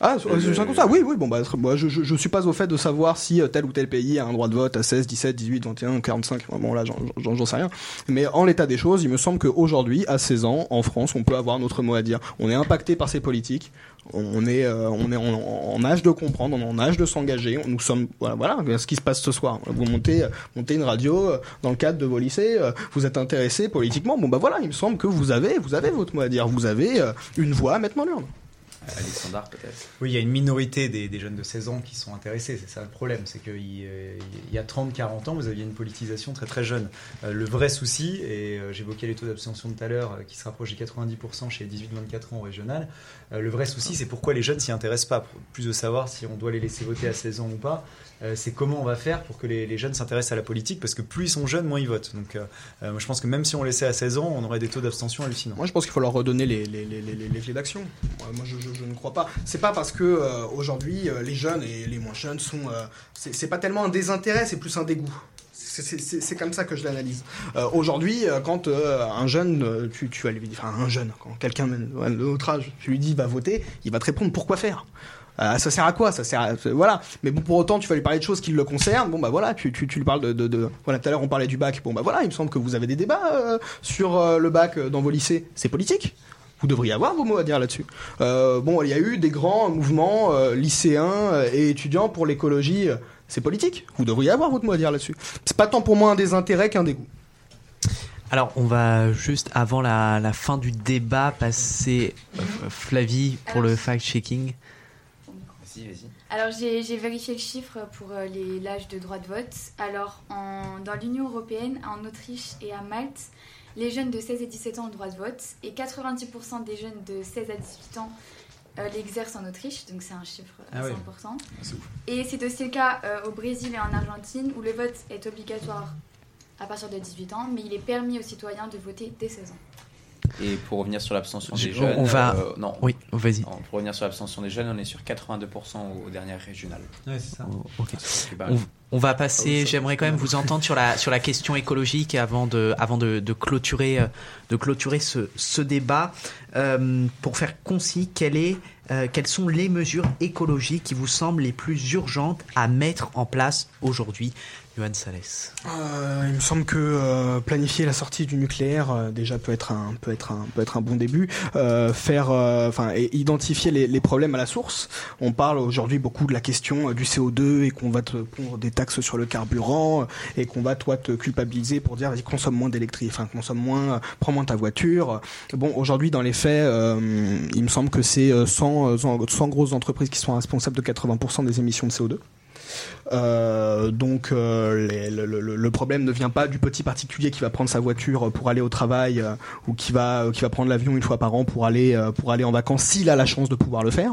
Ah, c'est un constat. Oui, oui, bon, bah, moi, je, je, je suis pas au fait de savoir si euh, tel ou tel pays a un droit de vote à 16, 17, 18, 21, 45. Bon, là, j'en sais rien. Mais en l'état des choses, il me semble qu'aujourd'hui, à 16 ans, en France, on peut avoir notre mot à dire. On est impacté par ces politiques. On est, euh, on est en, âge de comprendre, on est en âge de s'engager. Nous sommes, voilà, voilà, ce qui se passe ce soir. Vous montez, euh, montez une radio euh, dans le cadre de vos lycées. Vous êtes intéressé politiquement. Bon, bah voilà, il me semble que vous avez, vous avez votre mot à dire. Vous avez une voix à mettre dans l'urne. Peut-être. Oui, il y a une minorité des, jeunes de 16 ans qui sont intéressés, c'est ça le problème, c'est qu'il euh, y a 30-40 ans, vous aviez une politisation très très jeune. Euh, le vrai souci, et euh, j'évoquais les taux d'abstention tout à l'heure, qui se rapprochent des 90% chez les 18-24 ans au régional, le vrai souci c'est pourquoi les jeunes s'y intéressent pas, plus de savoir si on doit les laisser voter à 16 ans ou pas, euh, c'est comment on va faire pour que les, jeunes s'intéressent à la politique, parce que plus ils sont jeunes, moins ils votent. Donc euh, euh, je pense que même si on laissait à 16 ans, on aurait des taux d'abstention hallucinants. Moi, je pense qu'il faut leur redonner les, clés d'action. Moi, je, ne crois pas. C'est pas parce que aujourd'hui les jeunes et les moins jeunes sont. c'est pas tellement un désintérêt, c'est plus un dégoût. C'est- comme ça que je l'analyse. Aujourd'hui, quand un jeune, tu, vas lui dire, un jeune, quand quelqu'un de notre âge, tu lui dis va voter, il va te répondre pourquoi faire? Euh, ça sert à quoi? Ça sert à, voilà. Mais bon, pour autant, tu vas lui parler de choses qui le concernent. Bon bah voilà, tu, tu, tu lui parles de, voilà. Tout à l'heure, on parlait du bac. Bon bah voilà, il me semble que vous avez des débats euh, sur euh, le bac euh, dans vos lycées. C'est politique. Vous devriez avoir vos mots à dire là-dessus. Euh, bon, il y a eu des grands mouvements euh, lycéens euh, et étudiants pour l'écologie. euh, C'est politique. Vous devriez avoir votre mot à dire là-dessus. C'est pas tant pour moi un désintérêt qu'un dégoût. Alors, on va juste, avant la, fin du débat, passer euh, Flavie pour le fact-checking. Vas-y, vas-y. Alors j'ai vérifié le chiffre pour euh, les- l'âge de droit de vote. Alors en- dans l'Union Européenne, en Autriche et à Malte, les jeunes de 16 et 17 ans ont le droit de vote et 90% des jeunes de 16 à 18 ans euh, l'exercent en Autriche, donc c'est un chiffre Ah assez ouais. important. Ouf. Et c'est aussi le cas euh, au Brésil et en Argentine où le vote est obligatoire à partir de 18 ans, mais il est permis aux citoyens de voter dès 16 ans. Et pour revenir sur l'abstention des jeunes, on va- euh, non. Oui, vas-y. Pour revenir sur l'abstention des jeunes, on est sur 82% aux dernières régionales. Ouais, c'est ça. Oh, ok. C'est pas- On, on va Ah passer. J'aimerais quand même vous entendre sur la sur la question écologique avant de avant de, de clôturer euh, de clôturer ce, ce débat. Euh, pour faire concis, quelle est euh, quelles sont les mesures écologiques qui vous semblent les plus urgentes à mettre en place aujourd'hui, Johan Salès? Euh, il me semble que planifier la sortie du nucléaire déjà peut être un peut être un peut être un bon début. Faire enfin et identifier les, les problèmes à la source. On parle aujourd'hui beaucoup de la question du CO2 et qu'on va te pondre des taxes sur le carburant euh, et qu'on va toi te culpabiliser pour dire vas-y consomme moins d'électricité, enfin consomme moins, euh, prends moins ta voiture. Bon aujourd'hui dans les faits, euh, il me semble que c'est euh, 100, euh, 100 100 grosses entreprises qui sont responsables de 80% des émissions de CO2. Euh, donc euh, les- le, le- le problème ne vient pas du petit particulier qui va prendre sa voiture pour aller au travail euh, ou qui va euh, qui va prendre l'avion une fois par an pour aller euh, pour aller en vacances s'il a la chance de pouvoir le faire.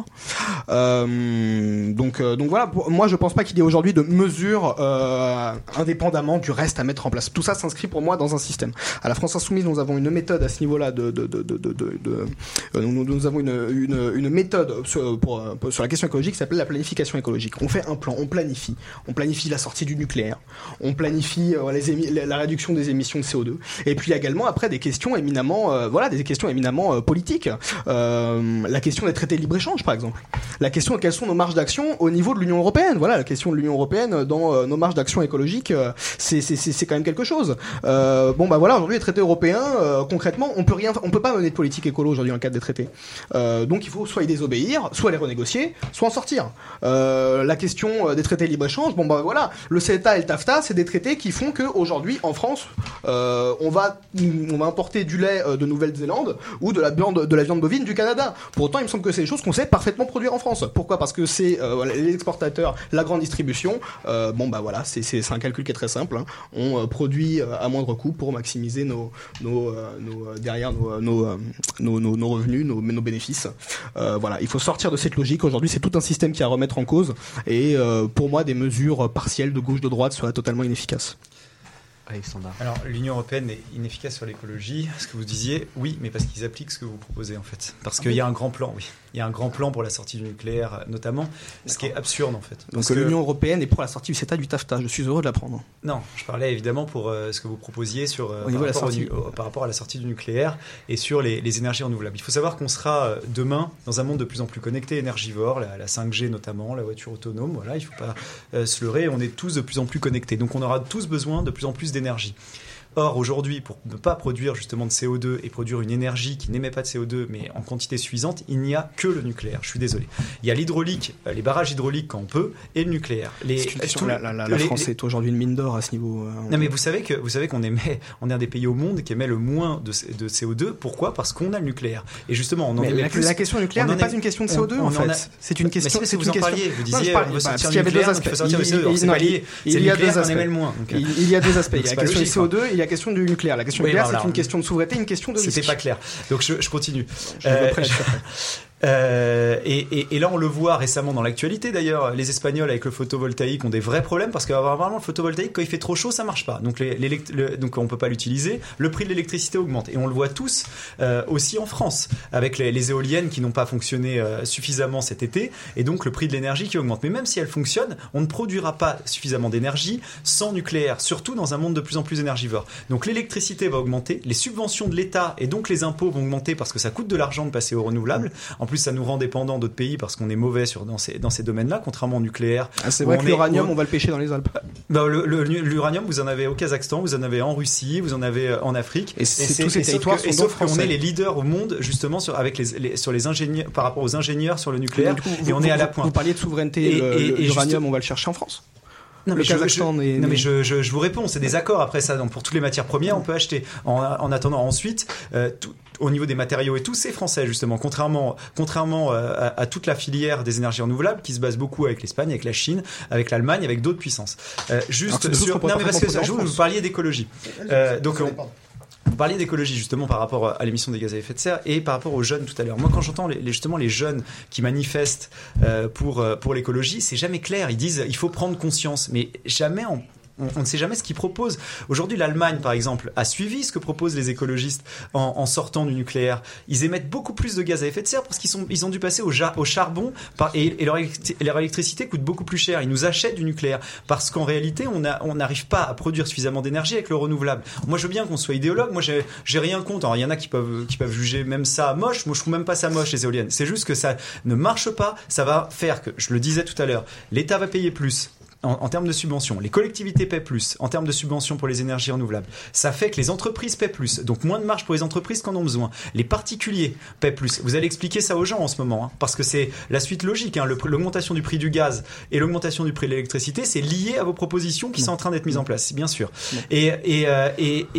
Euh, donc euh, donc voilà. Moi je pense pas qu'il y ait aujourd'hui de mesures euh, indépendamment du reste à mettre en place. Tout ça s'inscrit pour moi dans un système. À la France Insoumise nous avons une méthode à ce niveau-là de de de de, de, euh, nous, nous avons une, une, une méthode sur, pour- sur la question écologique qui s'appelle la planification écologique. On fait un plan, on planifie. On planifie la sortie du nucléaire, on planifie euh, la réduction des émissions de CO2. Et puis également après des questions éminemment, euh, voilà, des questions éminemment euh, politiques. La question des traités de libre-échange par exemple. La question de quelles sont nos marges d'action au niveau de l'Union européenne? Voilà, la question de l'Union européenne dans nos marges d'action écologiques, euh, c'est c'est- quand même quelque chose. Bon bah voilà, aujourd'hui les traités européens, concrètement, on peut rien, on peut pas mener de politique écolo aujourd'hui dans le cadre des traités. Donc il faut soit y désobéir, soit les renégocier, soit en sortir. La question des traités traités de Bon, bah voilà, le CETA et le TAFTA, c'est des traités qui font qu'aujourd'hui, en France, euh, on, va, on va importer du lait euh, de Nouvelle-Zélande ou de la, viande, de la viande bovine du Canada. Pour autant, il me semble que c'est des choses qu'on sait parfaitement produire en France. Pourquoi? Parce que c'est euh, les exportateurs, la grande distribution. bon, bah voilà, c'est un calcul qui est très simple. hein. On produit à moindre coût pour maximiser nos, nos, nos, derrière nos, nos, nos, revenus, nos, nos bénéfices. Voilà, il faut sortir de cette logique. Aujourd'hui, c'est tout un système qui est à remettre en cause. Et pour moi, des mesures partielles de gauche, de droite seraient totalement inefficaces. Alexandre. Alors, l'Union européenne est inefficace sur l'écologie. Ce que vous disiez, oui, mais parce qu'ils appliquent ce que vous proposez en fait. Parce Ah qu'il y a un grand plan, oui. Il y a un grand plan pour la sortie du nucléaire, notamment, ce qui est absurde en fait. Donc Parce que- l'Union européenne est pour la sortie du CETA du TAFTA. Je suis heureux de l'apprendre. Non, je parlais évidemment pour euh, ce que vous proposiez sur, euh, par, rapport au sortie. par rapport à la sortie du nucléaire et sur les, les énergies renouvelables. Il faut savoir qu'on sera euh, demain dans un monde de plus en plus connecté, énergivore, la, la 5G notamment, la voiture autonome. Voilà, il ne faut pas se leurrer. On est tous de plus en plus connectés, donc on aura tous besoin de plus en plus d'énergie. Or, aujourd'hui, pour ne pas produire justement de CO2 et produire une énergie qui n'émet pas de CO2, mais en quantité suffisante, il n'y a que le nucléaire. Je suis désolé. Il y a l'hydraulique, euh, les barrages hydrauliques quand on peut, et le nucléaire. Les, la, les- la- la- la les- France les- est aujourd'hui une mine d'or à ce niveau. euh, non mais vous savez que vous savez qu'on émet, on est un des pays au monde qui émet le moins de, C- de CO2. Pourquoi? Parce qu'on a le nucléaire. Et justement, on en Mais émet la, plus- la question nucléaire n'est pas une question de on- CO2 on en fait. a- C'est une question. C'est vous en parliez. Vous Non, disiez, parlais- on veut sortir qu'il y avait deux aspects. il faut sortir Il- du CO2. il- non, il- Il y a deux aspects. Il il y a deux aspects. Il y a question logique, du CO2 et il y a la question du nucléaire. La question Oui, nucléaire, c'est une question de souveraineté, une question de. C'était pas clair. Donc je, je continue. Je. Euh, et, là, on le voit récemment dans l'actualité d'ailleurs. Les Espagnols avec le photovoltaïque ont des vrais problèmes parce que vraiment le photovoltaïque, quand il fait trop chaud, ça marche pas. Donc, les, l'élect- le- donc on peut pas l'utiliser. Le prix de l'électricité augmente et on le voit tous euh, aussi en France avec les, les éoliennes qui n'ont pas fonctionné euh, suffisamment cet été et donc le prix de l'énergie qui augmente. Mais même si elles fonctionnent, on ne produira pas suffisamment d'énergie sans nucléaire, surtout dans un monde de plus en plus énergivore. Donc l'électricité va augmenter, les subventions de l'État et donc les impôts vont augmenter parce que ça coûte de l'argent de passer au renouvelable. En plus, ça nous rend dépendants d'autres pays parce qu'on est mauvais sur, dans ces, dans ces domaines-là, contrairement au nucléaire. Ah, c'est vrai que l'uranium, on va le pêcher dans les Alpes. bah, L'uranium, vous en avez au Kazakhstan, vous en avez en Russie, vous en avez euh, en Afrique. Et c'est- tous ces territoires que- sont sauf qu'on est les leaders au monde justement sur, avec les, les- sur les ingénieurs, par rapport aux ingénieurs sur le nucléaire. Et vous- on est à la pointe. Vous parliez de souveraineté. Et- L'uranium, on va le chercher en France. Non, mais je- Kazakhstan je, est- non, mais je, je- je vous réponds, c'est des accords après ça. Donc pour toutes les matières premières, on peut acheter. En, en attendant, ensuite, euh, tout- au niveau des matériaux et tout, c'est français justement. Contrairement, contrairement euh, à, à toute la filière des énergies renouvelables qui se base beaucoup avec l'Espagne, avec la Chine, avec l'Allemagne, avec d'autres puissances. Euh, juste sur. Non, mais parce que ça, en vous, parliez d'écologie. Euh, donc on- vous parliez d'écologie justement par rapport à l'émission des gaz à effet de serre et par rapport aux jeunes tout à l'heure. Moi, quand j'entends les, justement les jeunes qui manifestent euh, pour pour l'écologie, c'est jamais clair. Ils disent il faut prendre conscience, mais jamais on on, ne sait jamais ce qu'ils proposent. Aujourd'hui, l'Allemagne, par exemple, a suivi ce que proposent les écologistes en, sortant du nucléaire. Ils émettent beaucoup plus de gaz à effet de serre parce qu'ils ont dû passer au, charbon et, leur, électri- leur électricité coûte beaucoup plus cher. Ils nous achètent du nucléaire parce qu'en réalité, on n'arrive pas à produire suffisamment d'énergie avec le renouvelable. Moi, je veux bien qu'on soit idéologue. Moi, j'ai rien contre. Alors, il y en a qui peuvent, qui peuvent juger même ça moche. Moi, je trouve même pas ça moche, les éoliennes. C'est juste que ça ne marche pas. Ça va faire que, je le disais tout à l'heure, l'État va payer plus en, termes de subventions. Les collectivités paient plus en termes de subventions pour les énergies renouvelables. Ça fait que les entreprises paient plus. Donc moins de marge pour les entreprises qui en ont besoin. Les particuliers paient plus. Vous allez expliquer ça aux gens en ce moment. hein, parce que c'est la suite logique. hein. L'augmentation du prix du gaz et l'augmentation du prix de l'électricité, c'est lié à vos propositions qui sont en train d'être mises en place, bien sûr. Et, euh,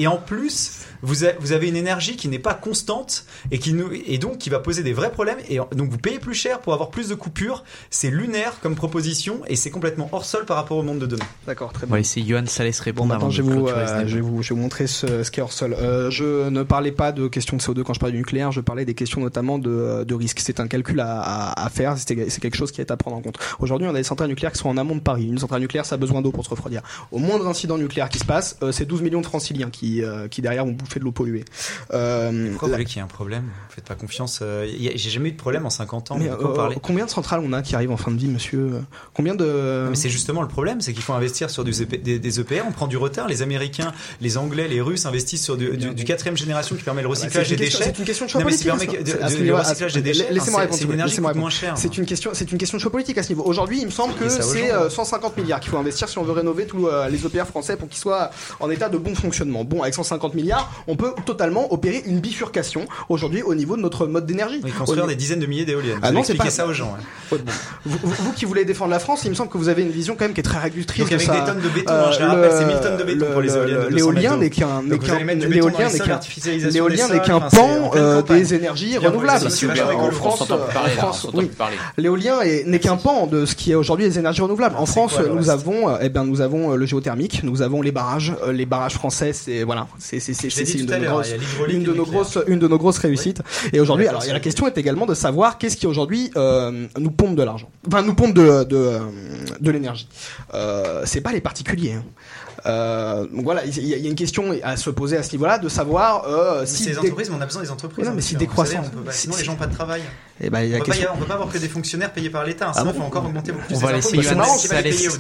en plus, vous, avez une énergie qui n'est pas constante et, qui donc qui va poser des vrais problèmes. Et donc vous payez plus cher pour avoir plus de coupures. C'est lunaire comme proposition et c'est complètement hors sol par rapport au monde de demain. D'accord, très On va laisser Johan Salès répondre Attends, avant je vais, vous, euh, je, vais vous, je vais vous montrer ce, ce qu'est hors sol. Euh, je ne parlais pas de questions de CO2 quand je parlais du nucléaire, je parlais des questions notamment de, de risque. C'est un calcul à, à, à faire, c'est c'est quelque chose qui est à prendre en compte. Aujourd'hui, on a des centrales nucléaires qui sont en amont de Paris. Une centrale nucléaire, ça a besoin d'eau pour se refroidir. Au moindre incident nucléaire qui se passe, euh, c'est 12 millions de franciliens qui, euh, qui derrière vont bouffer de l'eau polluée. Euh, Pourquoi vous voulez qu'il y ait un problème? Vous faites pas confiance. euh, J'ai jamais eu de problème en 50 ans. mais, euh, combien de centrales on a qui arrivent en fin de vie, monsieur? Combien de... Non, mais c'est justement le problème, c'est qu'il faut investir sur EP des, des EPR. On prend du retard. Les Américains, les Anglais, les Russes investissent sur du, du, du quatrième génération qui permet le recyclage C'est des une question- déchets. c'est une question de choix politique. recyclage des. Laissez-moi répondre. C'est une énergie moins cher. C'est une question, c'est une question de choix politique à ce niveau. Aujourd'hui, il me semble que c'est gens. euh, 150 milliards qu'il faut investir si on veut rénover tous euh, les EPR français pour qu'ils soient en état de bon fonctionnement. Bon, avec 150 milliards, on peut totalement opérer une bifurcation aujourd'hui au niveau de notre mode d'énergie. Oui, construire des dizaines de milliers d'éoliennes. Ah non, c'est expliquer pas ça aux gens. hein. Vous qui voulez défendre la France, il me semble que vous avez une vision quand même qui est très réductrice. Donc avec des tonnes de béton, euh, hein, je le rappelle, le- c'est 1000 tonnes de béton le- pour les le- éoliennes de 200 L'éolien n'est qu'un n'est qu'un l'éolien n'est pan euh, des énergies renouvelables. En. France. L'éolien est- n'est qu'un pan de ce qui est aujourd'hui les énergies renouvelables. En France, quoi, le nous reste avons, euh, eh ben, nous avons euh, le géothermique, nous avons les barrages. Euh, Les barrages français, c'est voilà, c'est une de nos grosses, une de nos grosses, une de nos grosses réussites. Et aujourd'hui, alors, la question est également de savoir qu'est-ce qui aujourd'hui euh, nous pompe de l'argent. Enfin, nous pompe de de euh, de l'énergie. Euh, c'est pas les particuliers. hein. Euh, donc voilà, il y, a- il y a une question à se poser à ce niveau-là, de savoir euh, Si si des- entreprises, mais on a besoin des entreprises. Ouais, non, mais hein, si monsieur, décroissant- si- sinon les si- gens n'ont pas de travail. Eh ben, il y a on, question- on peut pas avoir que des fonctionnaires payés par l'État. hein, Ah Sinon, il bon faut encore augmenter beaucoup On les va laisser mais les d'un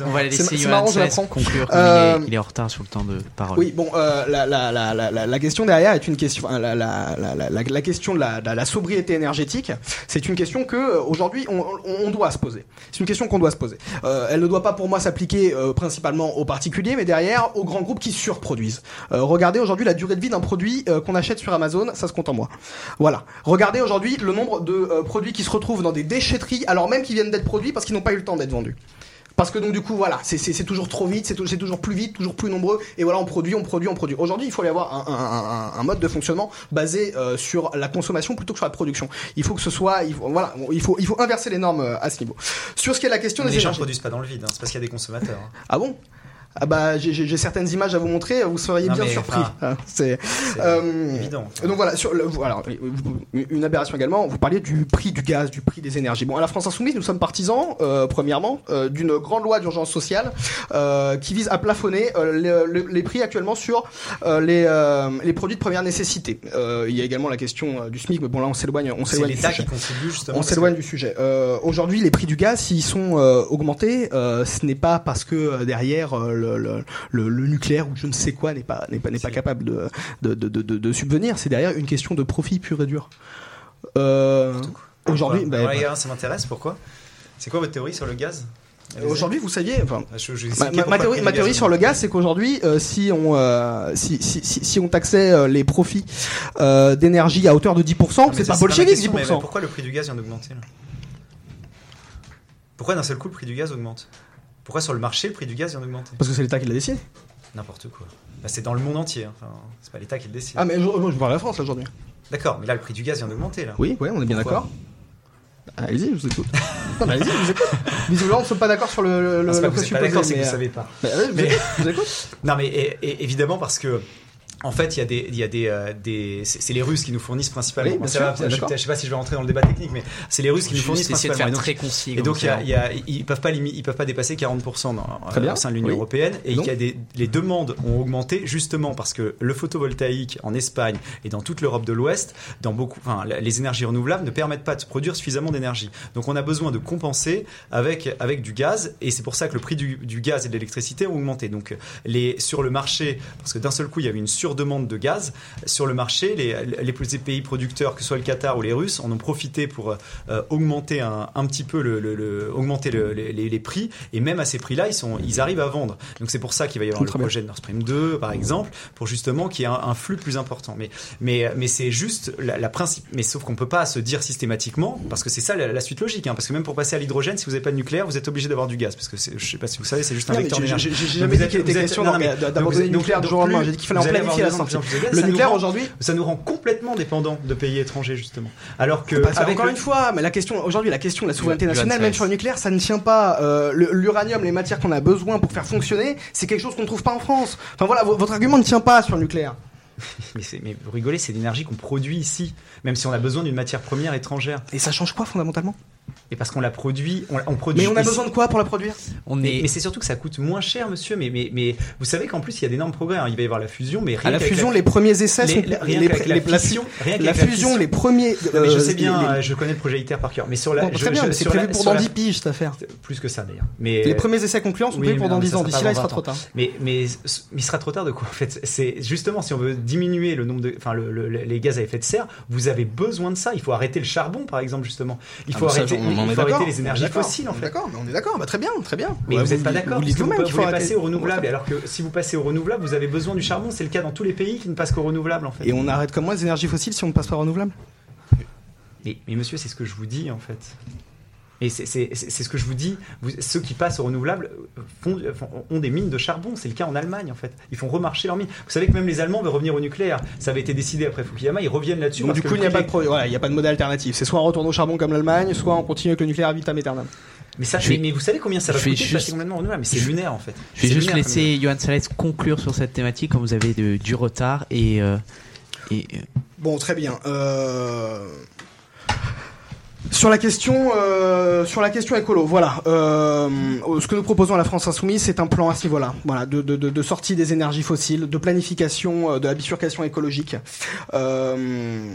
on va laisser Johan conclure Euh, il, est, il est en retard sur le temps de parole. Oui, bon, euh, la, la, la, la, question derrière est une question, la, la, la, la, la, la question de la, la, la sobriété énergétique, c'est une question que aujourd'hui on, on, on doit se poser. C'est une question qu'on doit se poser. Euh, elle ne doit pas pour moi s'appliquer euh, principalement aux particuliers, mais derrière aux grands groupes qui surproduisent. Euh, regardez aujourd'hui la durée de vie d'un produit euh, qu'on achète sur Amazon, ça se compte en mois. Voilà. Regardez aujourd'hui le nombre de euh, produits qui se retrouvent dans des déchetteries, alors même qu'ils viennent d'être produits parce qu'ils n'ont pas eu le temps d'être vendus. Parce que donc du coup voilà, c'est- toujours trop vite, c'est tou- c'est toujours plus vite, toujours plus nombreux, et voilà on produit, on produit, on produit. Aujourd'hui il faut y avoir un, un- un- un mode de fonctionnement basé euh, sur la consommation plutôt que sur la production. Il faut que ce soit, il faut, voilà, il faut, il faut inverser les normes à ce niveau. Sur ce qui est la question Mais des les gens ne produisent pas dans le vide, hein, c'est parce qu'il y a des consommateurs. hein. Ah bon? Ah bah j'ai- certaines images à vous montrer, vous seriez Non, bien surpris. Hein, C'est euh, évident. Donc voilà, sur le, alors, une aberration également. Vous parliez du prix du gaz, du prix des énergies. Bon, à la France insoumise, nous sommes partisans, euh, premièrement, euh, d'une grande loi d'urgence sociale qui vise à plafonner les, prix actuellement sur les, les produits de première nécessité. Il y a également la question du SMIC, mais bon là on s'éloigne, on s'éloigne du sujet. qui. On s'éloigne que- du sujet. Aujourd'hui, les prix du gaz, s'ils sont augmentés, ce n'est pas parce que derrière euh, le, le, le- le nucléaire ou je ne sais quoi n'est pas n'est pas n'est pas capable de de, de, de, subvenir. C'est derrière une question de profit pur et dur. Euh, Aujourd'hui, bah, bah, ça m'intéresse. Pourquoi? C'est quoi votre théorie sur le gaz? Aujourd'hui, vous saviez. Enfin, Je- je vais Ma, théorie, ma théorie sur le gaz, c'est qu'aujourd'hui, euh, si on euh, si, si, si, si on taxait euh, les profits d'énergie à hauteur de 10%, Non, mais c'est pas bolchevique question, mais- 10%. mais pourquoi le prix du gaz vient d'augmenter Pourquoi d'un seul coup le prix du gaz augmente? Pourquoi sur le marché le prix du gaz vient d'augmenter Parce que c'est l'État qui l'a décidé. N'importe quoi. Bah, c'est dans le monde entier. hein. Enfin, c'est pas l'État qui le décide. Ah mais je, moi, je parle de la France aujourd'hui. D'accord, mais là le prix du gaz vient d'augmenter là. Oui, ouais, on est bien d'accord. Allez-y, je vous écoute. non, mais allez-y, je vous écoute. Visiblement, on ne sommes pas d'accord sur le, le, Non, c'est pas le que vous êtes pas d'accord, c'est que mais, vous euh, savez pas. bah, ouais, je vous Mais- écoute, je vous écoute. Non, mais et- et- évidemment parce que. En fait, il y a des, il y a des, euh, des c'est les Russes qui nous fournissent principalement. Oui, sûr, va, je, je sais pas si je vais rentrer dans le débat technique, mais c'est les Russes qui nous fournissent de principalement. faire très concis, Et donc, il y a, comme il y a- ils peuvent pas ils peuvent pas dépasser 40% dans, euh, au sein de l'Union oui. européenne. Et Donc il y a des, les demandes ont augmenté justement parce que le photovoltaïque en Espagne et dans toute l'Europe de l'Ouest, dans beaucoup, enfin, les énergies renouvelables ne permettent pas de produire suffisamment d'énergie. Donc, on a besoin de compenser avec avec du gaz, et c'est pour ça que le prix du, du gaz et de l'électricité ont augmenté. Donc, les sur le marché, parce que d'un seul coup, il y avait une surdemande de gaz sur le marché, les, les pays producteurs, que ce soit le Qatar ou les Russes, en ont profité pour euh, augmenter un, un petit peu le, le- le- augmenter le- les, les- prix, et même à ces prix-là, ils sont, ils arrivent à vendre. Donc c'est pour ça qu'il va y avoir Très le bien. projet de Nord Stream 2, par exemple, pour justement qu'il y ait un, un flux plus important. Mais, mais, mais c'est juste la, la principe. Mais sauf qu'on peut pas se dire systématiquement, parce que c'est ça la, la suite logique. hein, parce que même pour passer à l'hydrogène, si vous n'avez pas de nucléaire, vous êtes obligé d'avoir du gaz, parce que je sais pas si vous savez, c'est juste un Non, vecteur d'énergie. j'ai- jamais dit qu'il était question d'abandonner le nucléaire jour au lendemain. J'ai dit qu'il fallait en vous allez planifier Le nucléaire aujourd'hui. ça nous rend complètement dépendants de pays étrangers justement. Alors que Parce que, avec encore le- une fois, mais la question aujourd'hui, la question de la souveraineté nationale, même sur le nucléaire, ça ne tient pas. Euh, L'uranium, les matières qu'on a besoin pour faire fonctionner, c'est quelque chose qu'on ne trouve pas en France. Enfin voilà, vo- votre argument ne tient pas sur le nucléaire. Mais, mais vous rigolez, c'est l'énergie qu'on produit ici, même si on a besoin d'une matière première étrangère. Et ça change quoi fondamentalement? Et parce qu'on la produit, on, on produit. Mais on a besoin de quoi pour la produire On Mais, est mais c'est surtout que ça coûte moins cher, monsieur. Mais, mais, mais vous savez qu'en plus, il y a d'énormes progrès. hein. Il va y avoir la fusion, mais rien À la fusion, les premiers essais les- sont la- rien les, la les- la- fission- rien la la fusion, les premiers. Non, mais je euh, sais bien, les- euh, je connais le projet ITER par cœur. Mais sur la. Bon, très bien, je- mais c'est la- prévu pour dans la- 10 piges cette affaire. Plus que ça d'ailleurs. Mais Les premiers essais concluants sont Oui, prévus pour dans non, 10 ça ans. D'ici là, il sera 20 trop tard. Mais, mais il sera trop tard de quoi en fait? C'est justement si on veut diminuer le nombre de, enfin le- le- les gaz à effet de serre, vous avez besoin de ça. Il faut arrêter le charbon par exemple justement. Il Ah, faut ça, arrêter, on en il est faut d'accord, arrêter on les énergies fossiles en on est fait. D'accord, on est d'accord, bah, très bien, très bien. Mais Ouais, vous n'êtes pas d'accord Vous parce dites que vous, vous voulez passer au renouvelable, alors que si vous passez au renouvelable, vous avez besoin du charbon. C'est le cas dans tous les pays qui ne passent qu'au renouvelable en fait. Et on arrête comment les énergies fossiles si on ne passe pas renouvelable? Mais, mais monsieur, c'est ce que je vous dis en fait. Et c'est c'est- c'est- c'est ce que je vous dis. Vous- ceux qui passent au renouvelable euh, font- font- ont des mines de charbon. C'est le cas en Allemagne, en fait. Ils font remarcher leurs mines. Vous savez que même les Allemands veulent revenir au nucléaire. Ça avait été décidé après Fukuyama. Ils reviennent là-dessus. Donc parce du coup, il n'y a voilà, a pas de modèle alternatif. C'est soit on retourne au charbon comme l'Allemagne, soit on continue avec le nucléaire vitam aeternam. Mais, ça, mais, vous savez combien ça va coûter de juste- passer complètement au renouvelable? Mais c'est lunaire, en fait. Je vais juste lunaire, laisser Johan Salès conclure sur cette thématique quand vous avez de- du retard et. euh, et euh, Bon, très bien. Euh, Sur la question, euh, sur la question écolo, voilà. Euh, ce que nous proposons à la France insoumise, c'est un plan à ce niveau-là, voilà, de, sortie des énergies fossiles, de planification euh, de la bifurcation écologique. Euh,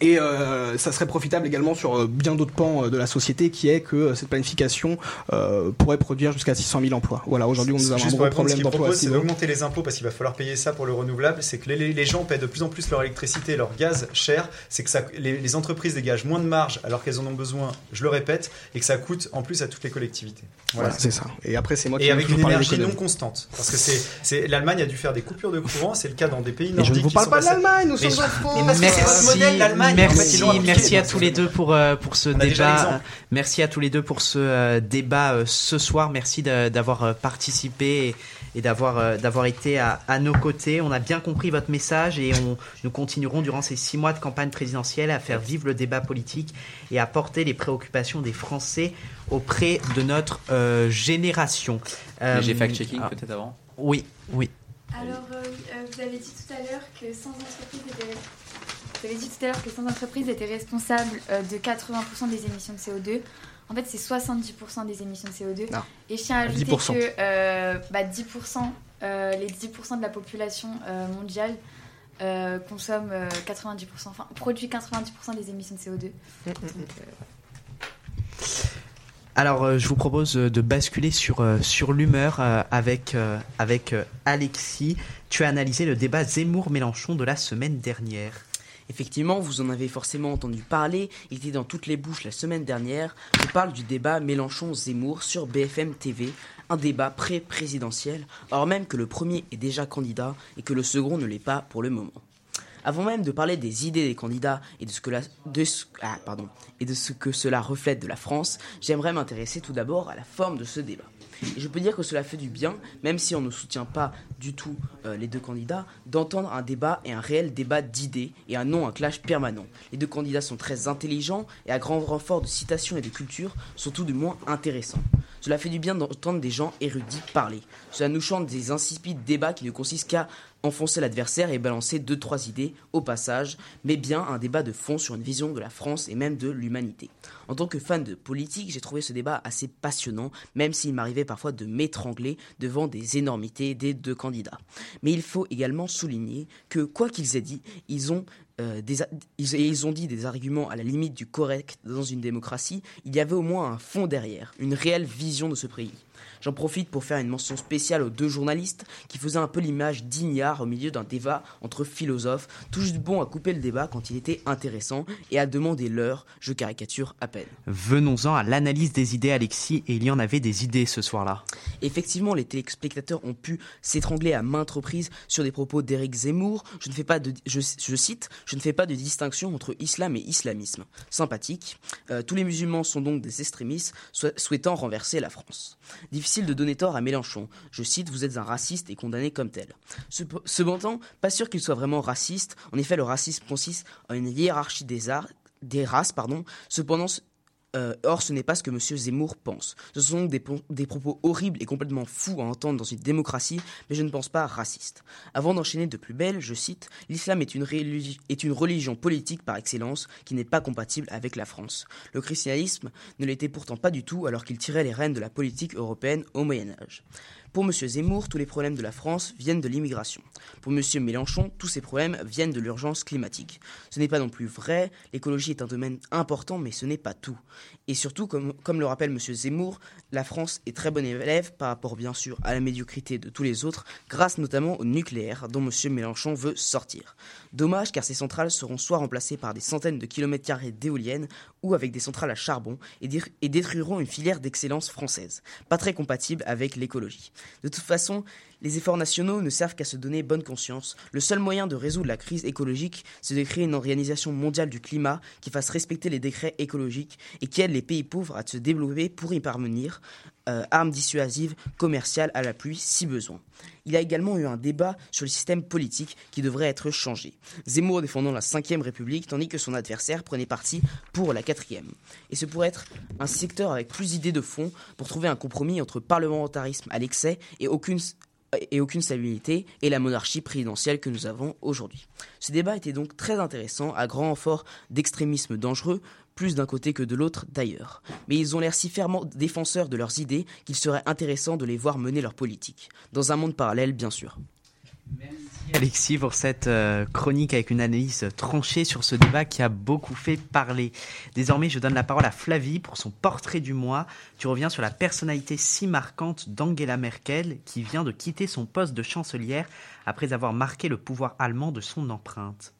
et euh, ça serait profitable également sur euh, bien d'autres pans euh, de la société, qui est que cette planification euh, pourrait produire jusqu'à 600 000 emplois. Voilà, aujourd'hui, on nous a un gros problème d'emploi ce c'est d'augmenter les impôts parce qu'il va falloir payer ça pour le renouvelable. C'est que les, gens paient de plus en plus leur électricité et leur gaz cher. C'est que ça, les, les entreprises dégagent moins de marge alors qu'elles en ont besoin, je le répète, et que ça coûte en plus à toutes les collectivités. Voilà, c'est ça. Et après, c'est moi qui Et avec une énergie non constante. Parce que c'est, l'Allemagne a dû faire des coupures de courant, c'est le cas dans des pays Mais je nordiques. ne vous parle pas de l'Allemagne, nous sommes en je- France. mais parce que c'est votre en fait, Merci, merci à tous les deux pour euh, pour ce débat. euh, Merci à tous les deux pour ce euh, débat euh, ce soir. Merci d'avoir euh, participé et, et d'avoir euh, d'avoir été à, à nos côtés. On a bien compris votre message et on nous continuerons durant ces six mois de campagne présidentielle à faire vivre le débat politique et à porter les préoccupations des Français auprès de notre euh, génération. Euh, Léger fact-checking ah, peut-être avant Oui, oui. Alors, euh, vous avez dit tout à l'heure que sans entreprise était avez dit tout à l'heure que sans entreprise était responsable euh, de 80% des émissions de CO2. En fait, c'est 70% des émissions de CO2. Non. Et je tiens à ajouter 10%. que euh, bah, 10%, euh, les 10% de la population euh, mondiale consomme euh, 90%, enfin produit 90% des émissions de CO2. Donc, euh, Alors, euh, je vous propose de basculer sur, sur l'humeur avec, avec Alexis. Tu as analysé le débat Zemmour-Mélenchon de la semaine dernière. Effectivement, vous en avez forcément entendu parler, il était dans toutes les bouches la semaine dernière. Je parle du débat Mélenchon-Zemmour sur BFM TV, un débat pré-présidentiel, or même que le premier est déjà candidat et que le second ne l'est pas pour le moment. Avant même de parler des idées des candidats et de ce que, ah, et de ce que cela reflète de la France, j'aimerais m'intéresser tout d'abord à la forme de ce débat. Et je peux dire que cela fait du bien, même si on ne soutient pas du tout euh, les deux candidats, d'entendre un débat et un réel débat d'idées et un non un clash permanent. Les deux candidats sont très intelligents et à grand renfort de citations et de culture sont tout du moins intéressants. Cela fait du bien d'entendre des gens érudits parler. Cela nous chante des insipides débats qui ne consistent qu'à enfoncer l'adversaire et balancer deux trois idées au passage, mais bien un débat de fond sur une vision de la France et même de l'humanité. En tant que fan de politique, j'ai trouvé ce débat assez passionnant, même s'il m'arrivait parfois de m'étrangler devant des énormités des deux candidats. Mais il faut également souligner que, quoi qu'ils aient dit, ils ont euh, ils, et ils ont dit des arguments à la limite du correct dans une démocratie, il y avait au moins un fond derrière, une réelle vision de ce pays. J'en profite pour faire une mention spéciale aux deux journalistes qui faisaient un peu l'image d'ignare au milieu d'un débat entre philosophes, tout juste bon à couper le débat quand il était intéressant et à demander l'heure, je caricature à peine. Venons-en à l'analyse des idées, Alexis, et il y en avait des idées ce soir-là. Effectivement, les téléspectateurs ont pu s'étrangler à maintes reprises sur des propos d'Éric Zemmour. Je ne fais pas de, je, je cite, je ne fais pas de distinction entre islam et islamisme. Sympathique. Euh, tous les musulmans sont donc des extrémistes sou- souhaitant renverser la France. Difficile de donner tort à Mélenchon. Je cite, vous êtes un raciste et condamné comme tel. Cepe- Cependant, pas sûr qu'il soit vraiment raciste. En effet, le racisme consiste en une hiérarchie des des races, pardon. Cependant, euh, or, ce n'est pas ce que M. Zemmour pense. Ce sont des, propos horribles et complètement fous à entendre dans une démocratie, mais je ne pense pas racistes. Avant d'enchaîner de plus belle, je cite L'islam est, une religion politique par excellence qui n'est pas compatible avec la France. Le christianisme ne l'était pourtant pas du tout alors qu'il tirait les rênes de la politique européenne au Moyen-Âge. Pour M. Zemmour, tous les problèmes de la France viennent de l'immigration. Pour M. Mélenchon, tous ces problèmes viennent de l'urgence climatique. Ce n'est pas non plus vrai, l'écologie est un domaine important, mais ce n'est pas tout. Et surtout, comme, le rappelle M. Zemmour, la France est très bonne élève par rapport bien sûr à la médiocrité de tous les autres, grâce notamment au nucléaire dont M. Mélenchon veut sortir. Dommage car ces centrales seront soit remplacées par des centaines de kilomètres carrés d'éoliennes ou avec des centrales à charbon et détruiront une filière d'excellence française, pas très compatible avec l'écologie. De toute façon, Les efforts nationaux ne servent qu'à se donner bonne conscience. Le seul moyen de résoudre la crise écologique, c'est de créer une organisation mondiale du climat qui fasse respecter les décrets écologiques et qui aide les pays pauvres à se développer pour y parvenir, euh, armes dissuasives, commerciales à la pluie si besoin. Il y a également eu un débat sur le système politique qui devrait être changé. Zemmour défendant la 5ème République, tandis que son adversaire prenait parti pour la 4ème. Et ce pourrait être un secteur avec plus d'idées de fond pour trouver un compromis entre parlementarisme à l'excès et aucune et aucune stabilité et la monarchie présidentielle que nous avons aujourd'hui. Ce débat était donc très intéressant, à grand renfort d'extrémisme dangereux, plus d'un côté que de l'autre d'ailleurs. Mais ils ont l'air si fermement défenseurs de leurs idées qu'il serait intéressant de les voir mener leur politique. Dans un monde parallèle, bien sûr. Alexis pour cette euh, chronique avec une analyse tranchée sur ce débat qui a beaucoup fait parler. Désormais, je donne la parole à Flavie pour son portrait du mois. Tu reviens sur la personnalité si marquante d'Angela Merkel qui vient de quitter son poste de chancelière après avoir marqué le pouvoir allemand de son empreinte.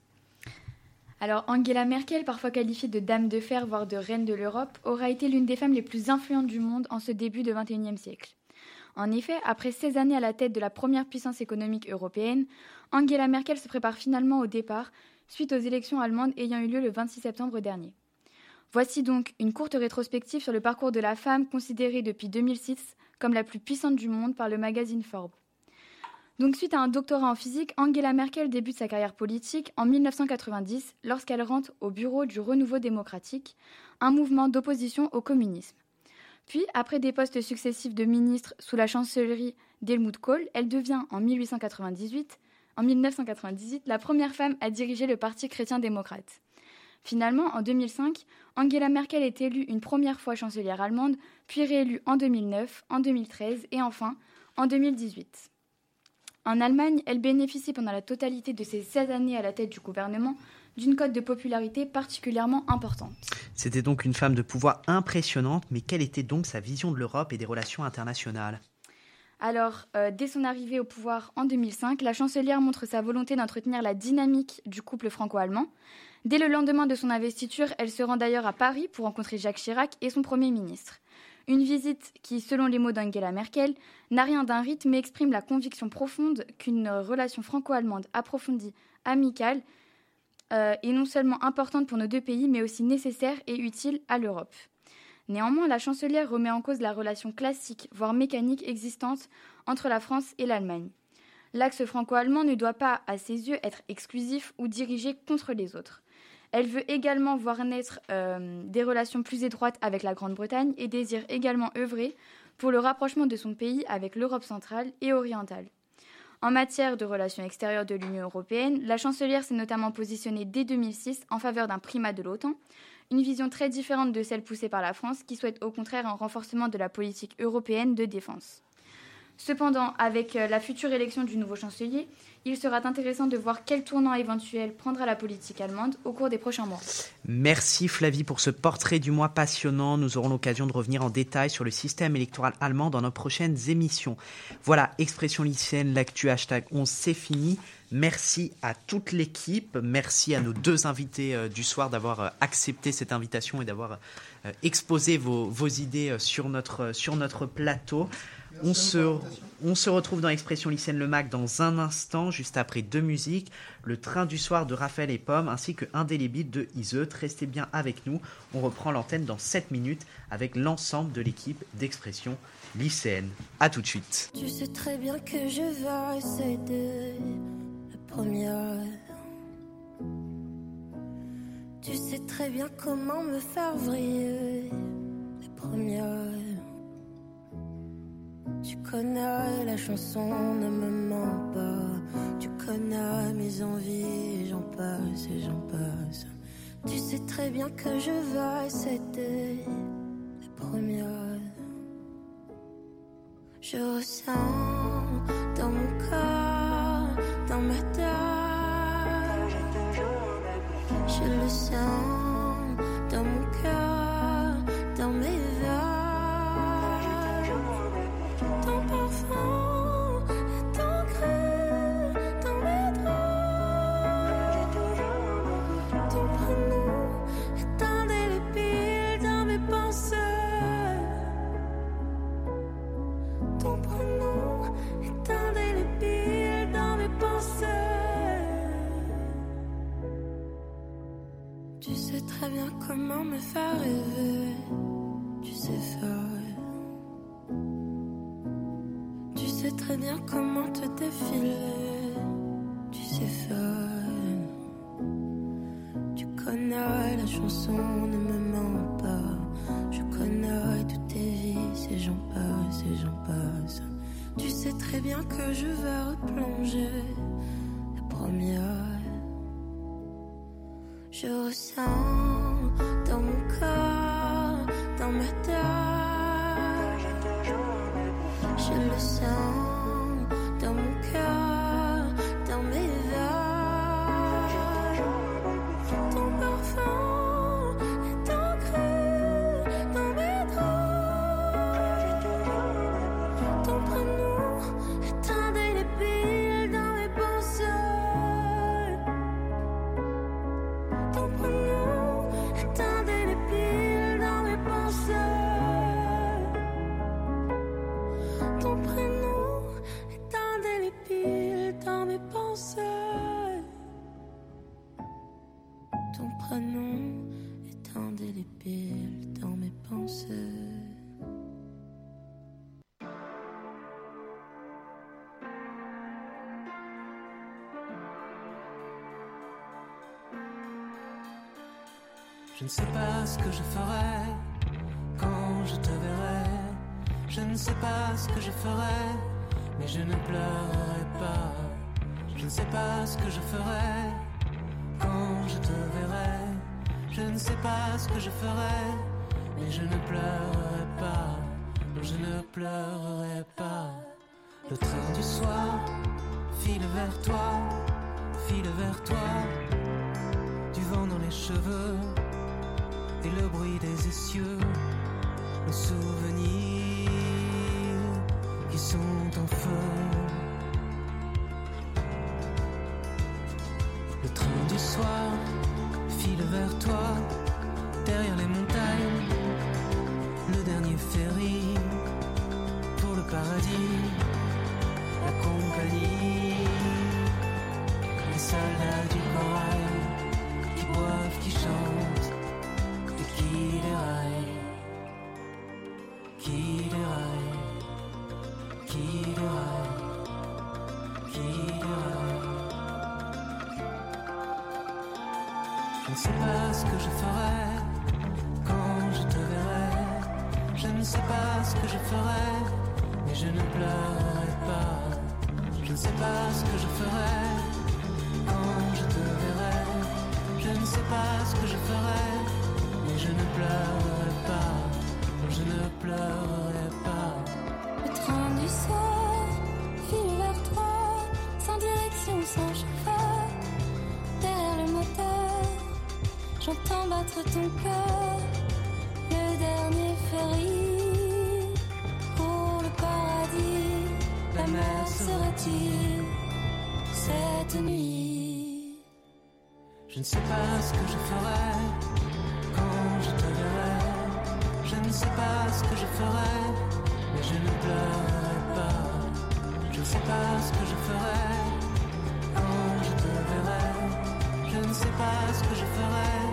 Alors Angela Merkel, parfois qualifiée de dame de fer, voire de reine de l'Europe, aura été l'une des femmes les plus influentes du monde en ce début de XXIe siècle. En effet, après 16 années à la tête de la première puissance économique européenne, Angela Merkel se prépare finalement au départ suite aux élections allemandes ayant eu lieu le 26 septembre dernier. Voici donc une courte rétrospective sur le parcours de la femme considérée depuis 2006 comme la plus puissante du monde par le magazine Forbes. Donc suite à un doctorat en physique, Angela Merkel débute sa carrière politique en 1990 lorsqu'elle rentre au bureau du Renouveau démocratique, un mouvement d'opposition au communisme. Puis, après des postes successifs de ministre sous la chancellerie d'Helmut Kohl, elle devient en 1898, en 1998 la première femme à diriger le Parti chrétien-démocrate. Finalement, en 2005, Angela Merkel est élue une première fois chancelière allemande, puis réélue en 2009, en 2013 et enfin en 2018. En Allemagne, elle bénéficie pendant la totalité de ses 16 années à la tête du gouvernement d'une cote de popularité particulièrement importante. C'était donc une femme de pouvoir impressionnante, mais quelle était donc sa vision de l'Europe et des relations internationales? Alors, euh, dès son arrivée au pouvoir en 2005, la chancelière montre sa volonté d'entretenir la dynamique du couple franco-allemand. Dès le lendemain de son investiture, elle se rend d'ailleurs à Paris pour rencontrer Jacques Chirac et son Premier ministre. Une visite qui, selon les mots d'Angela Merkel, n'a rien d'un rite mais exprime la conviction profonde qu'une relation franco-allemande approfondie, amicale, euh, est non seulement importante pour nos deux pays, mais aussi nécessaire et utile à l'Europe. Néanmoins, la chancelière remet en cause la relation classique, voire mécanique existante entre la France et l'Allemagne. L'axe franco-allemand ne doit pas, à ses yeux, être exclusif ou dirigé contre les autres. Elle veut également voir naître euh, des relations plus étroites avec la Grande-Bretagne et désire également œuvrer pour le rapprochement de son pays avec l'Europe centrale et orientale. En matière de relations extérieures de l'Union européenne, la chancelière s'est notamment positionnée dès 2006 en faveur d'un primat de l'OTAN, une vision très différente de celle poussée par la France qui souhaite au contraire un renforcement de la politique européenne de défense. Cependant, avec euh, la future élection du nouveau chancelier, il sera intéressant de voir quel tournant éventuel prendra la politique allemande au cours des prochains mois. Merci Flavie pour ce portrait du mois passionnant. Nous aurons l'occasion de revenir en détail sur le système électoral allemand dans nos prochaines émissions. Voilà, expression lycéenne, l'actu hashtag 11, c'est fini. Merci à toute l'équipe. Merci à nos deux invités euh, du soir d'avoir euh, accepté cette invitation et d'avoir exposé vos, idées sur notre plateau. On se, retrouve dans l'expression lycéenne Le Mac dans un instant, juste après deux musiques, Le Train du Soir de Raphaël et Pomme, ainsi que Indélébile de Iseut. Restez bien avec nous, on reprend l'antenne dans 7 minutes avec l'ensemble de l'équipe d'expression lycéenne. A tout de suite. Tu sais très bien que je vais la première. Tu sais très bien comment me faire vriller la première. Connais la chanson, ne me mens pas. Tu connais mes envies, j'en passe et j'en passe. Tu sais très bien que je vais céder la première. Je ressens dans mon corps, dans ma tête. Je le sens Je le Je ne sais pas ce que je ferai quand je te verrai. Je ne sais pas ce que je ferai, mais je ne pleurerai pas. Je ne sais pas ce que je ferai quand je te verrai. Je ne sais pas ce que je ferai, mais je ne pleurerai pas. Je ne pleurerai pas. Le train du soir file vers toi, file vers toi. Des essieux, nos souvenirs qui sont en feu. Le train du soir file vers toi, derrière les montagnes, le dernier ferry pour le paradis, la compagnie, les soldats du corail qui boivent, qui chantent ce que je ferai quand je te verrai. Je ne sais pas ce que je ferai, mais je ne pleurerai pas. Je ne sais pas ce que je ferai quand je te verrai. Je ne sais pas ce que je ferai, mais je ne pleurerai pas. Je ne pleurerai pas. Le train du soir j'entends battre ton cœur. Le dernier ferry pour le paradis. La mer se retire cette nuit? Je ne sais pas ce que je ferai quand je te verrai. Je ne sais pas ce que je ferai, mais je ne pleurerai pas. Je ne sais pas ce que je ferai quand je te verrai. Je ne sais pas ce que je ferai,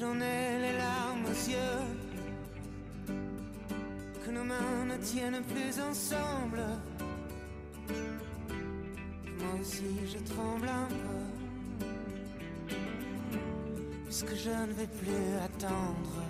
j'en ai les larmes aux yeux, que nos mains ne tiennent plus ensemble. Moi aussi je tremble un peu, puisque je ne vais plus attendre.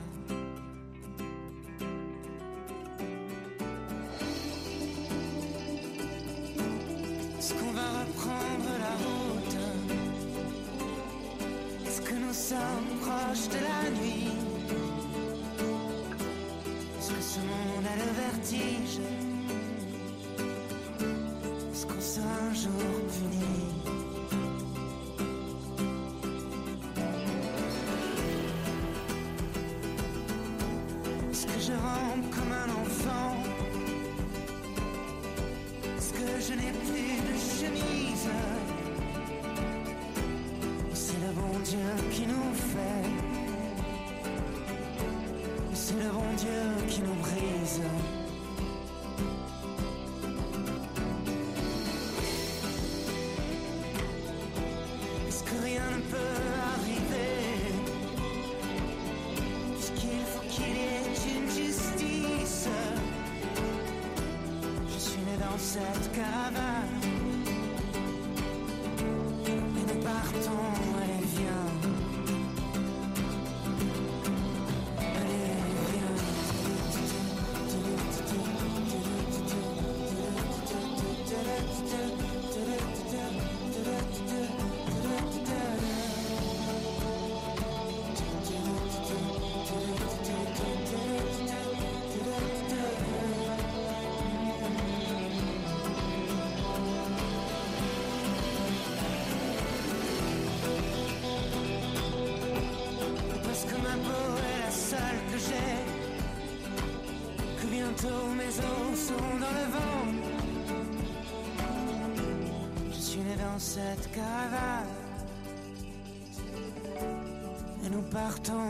Partons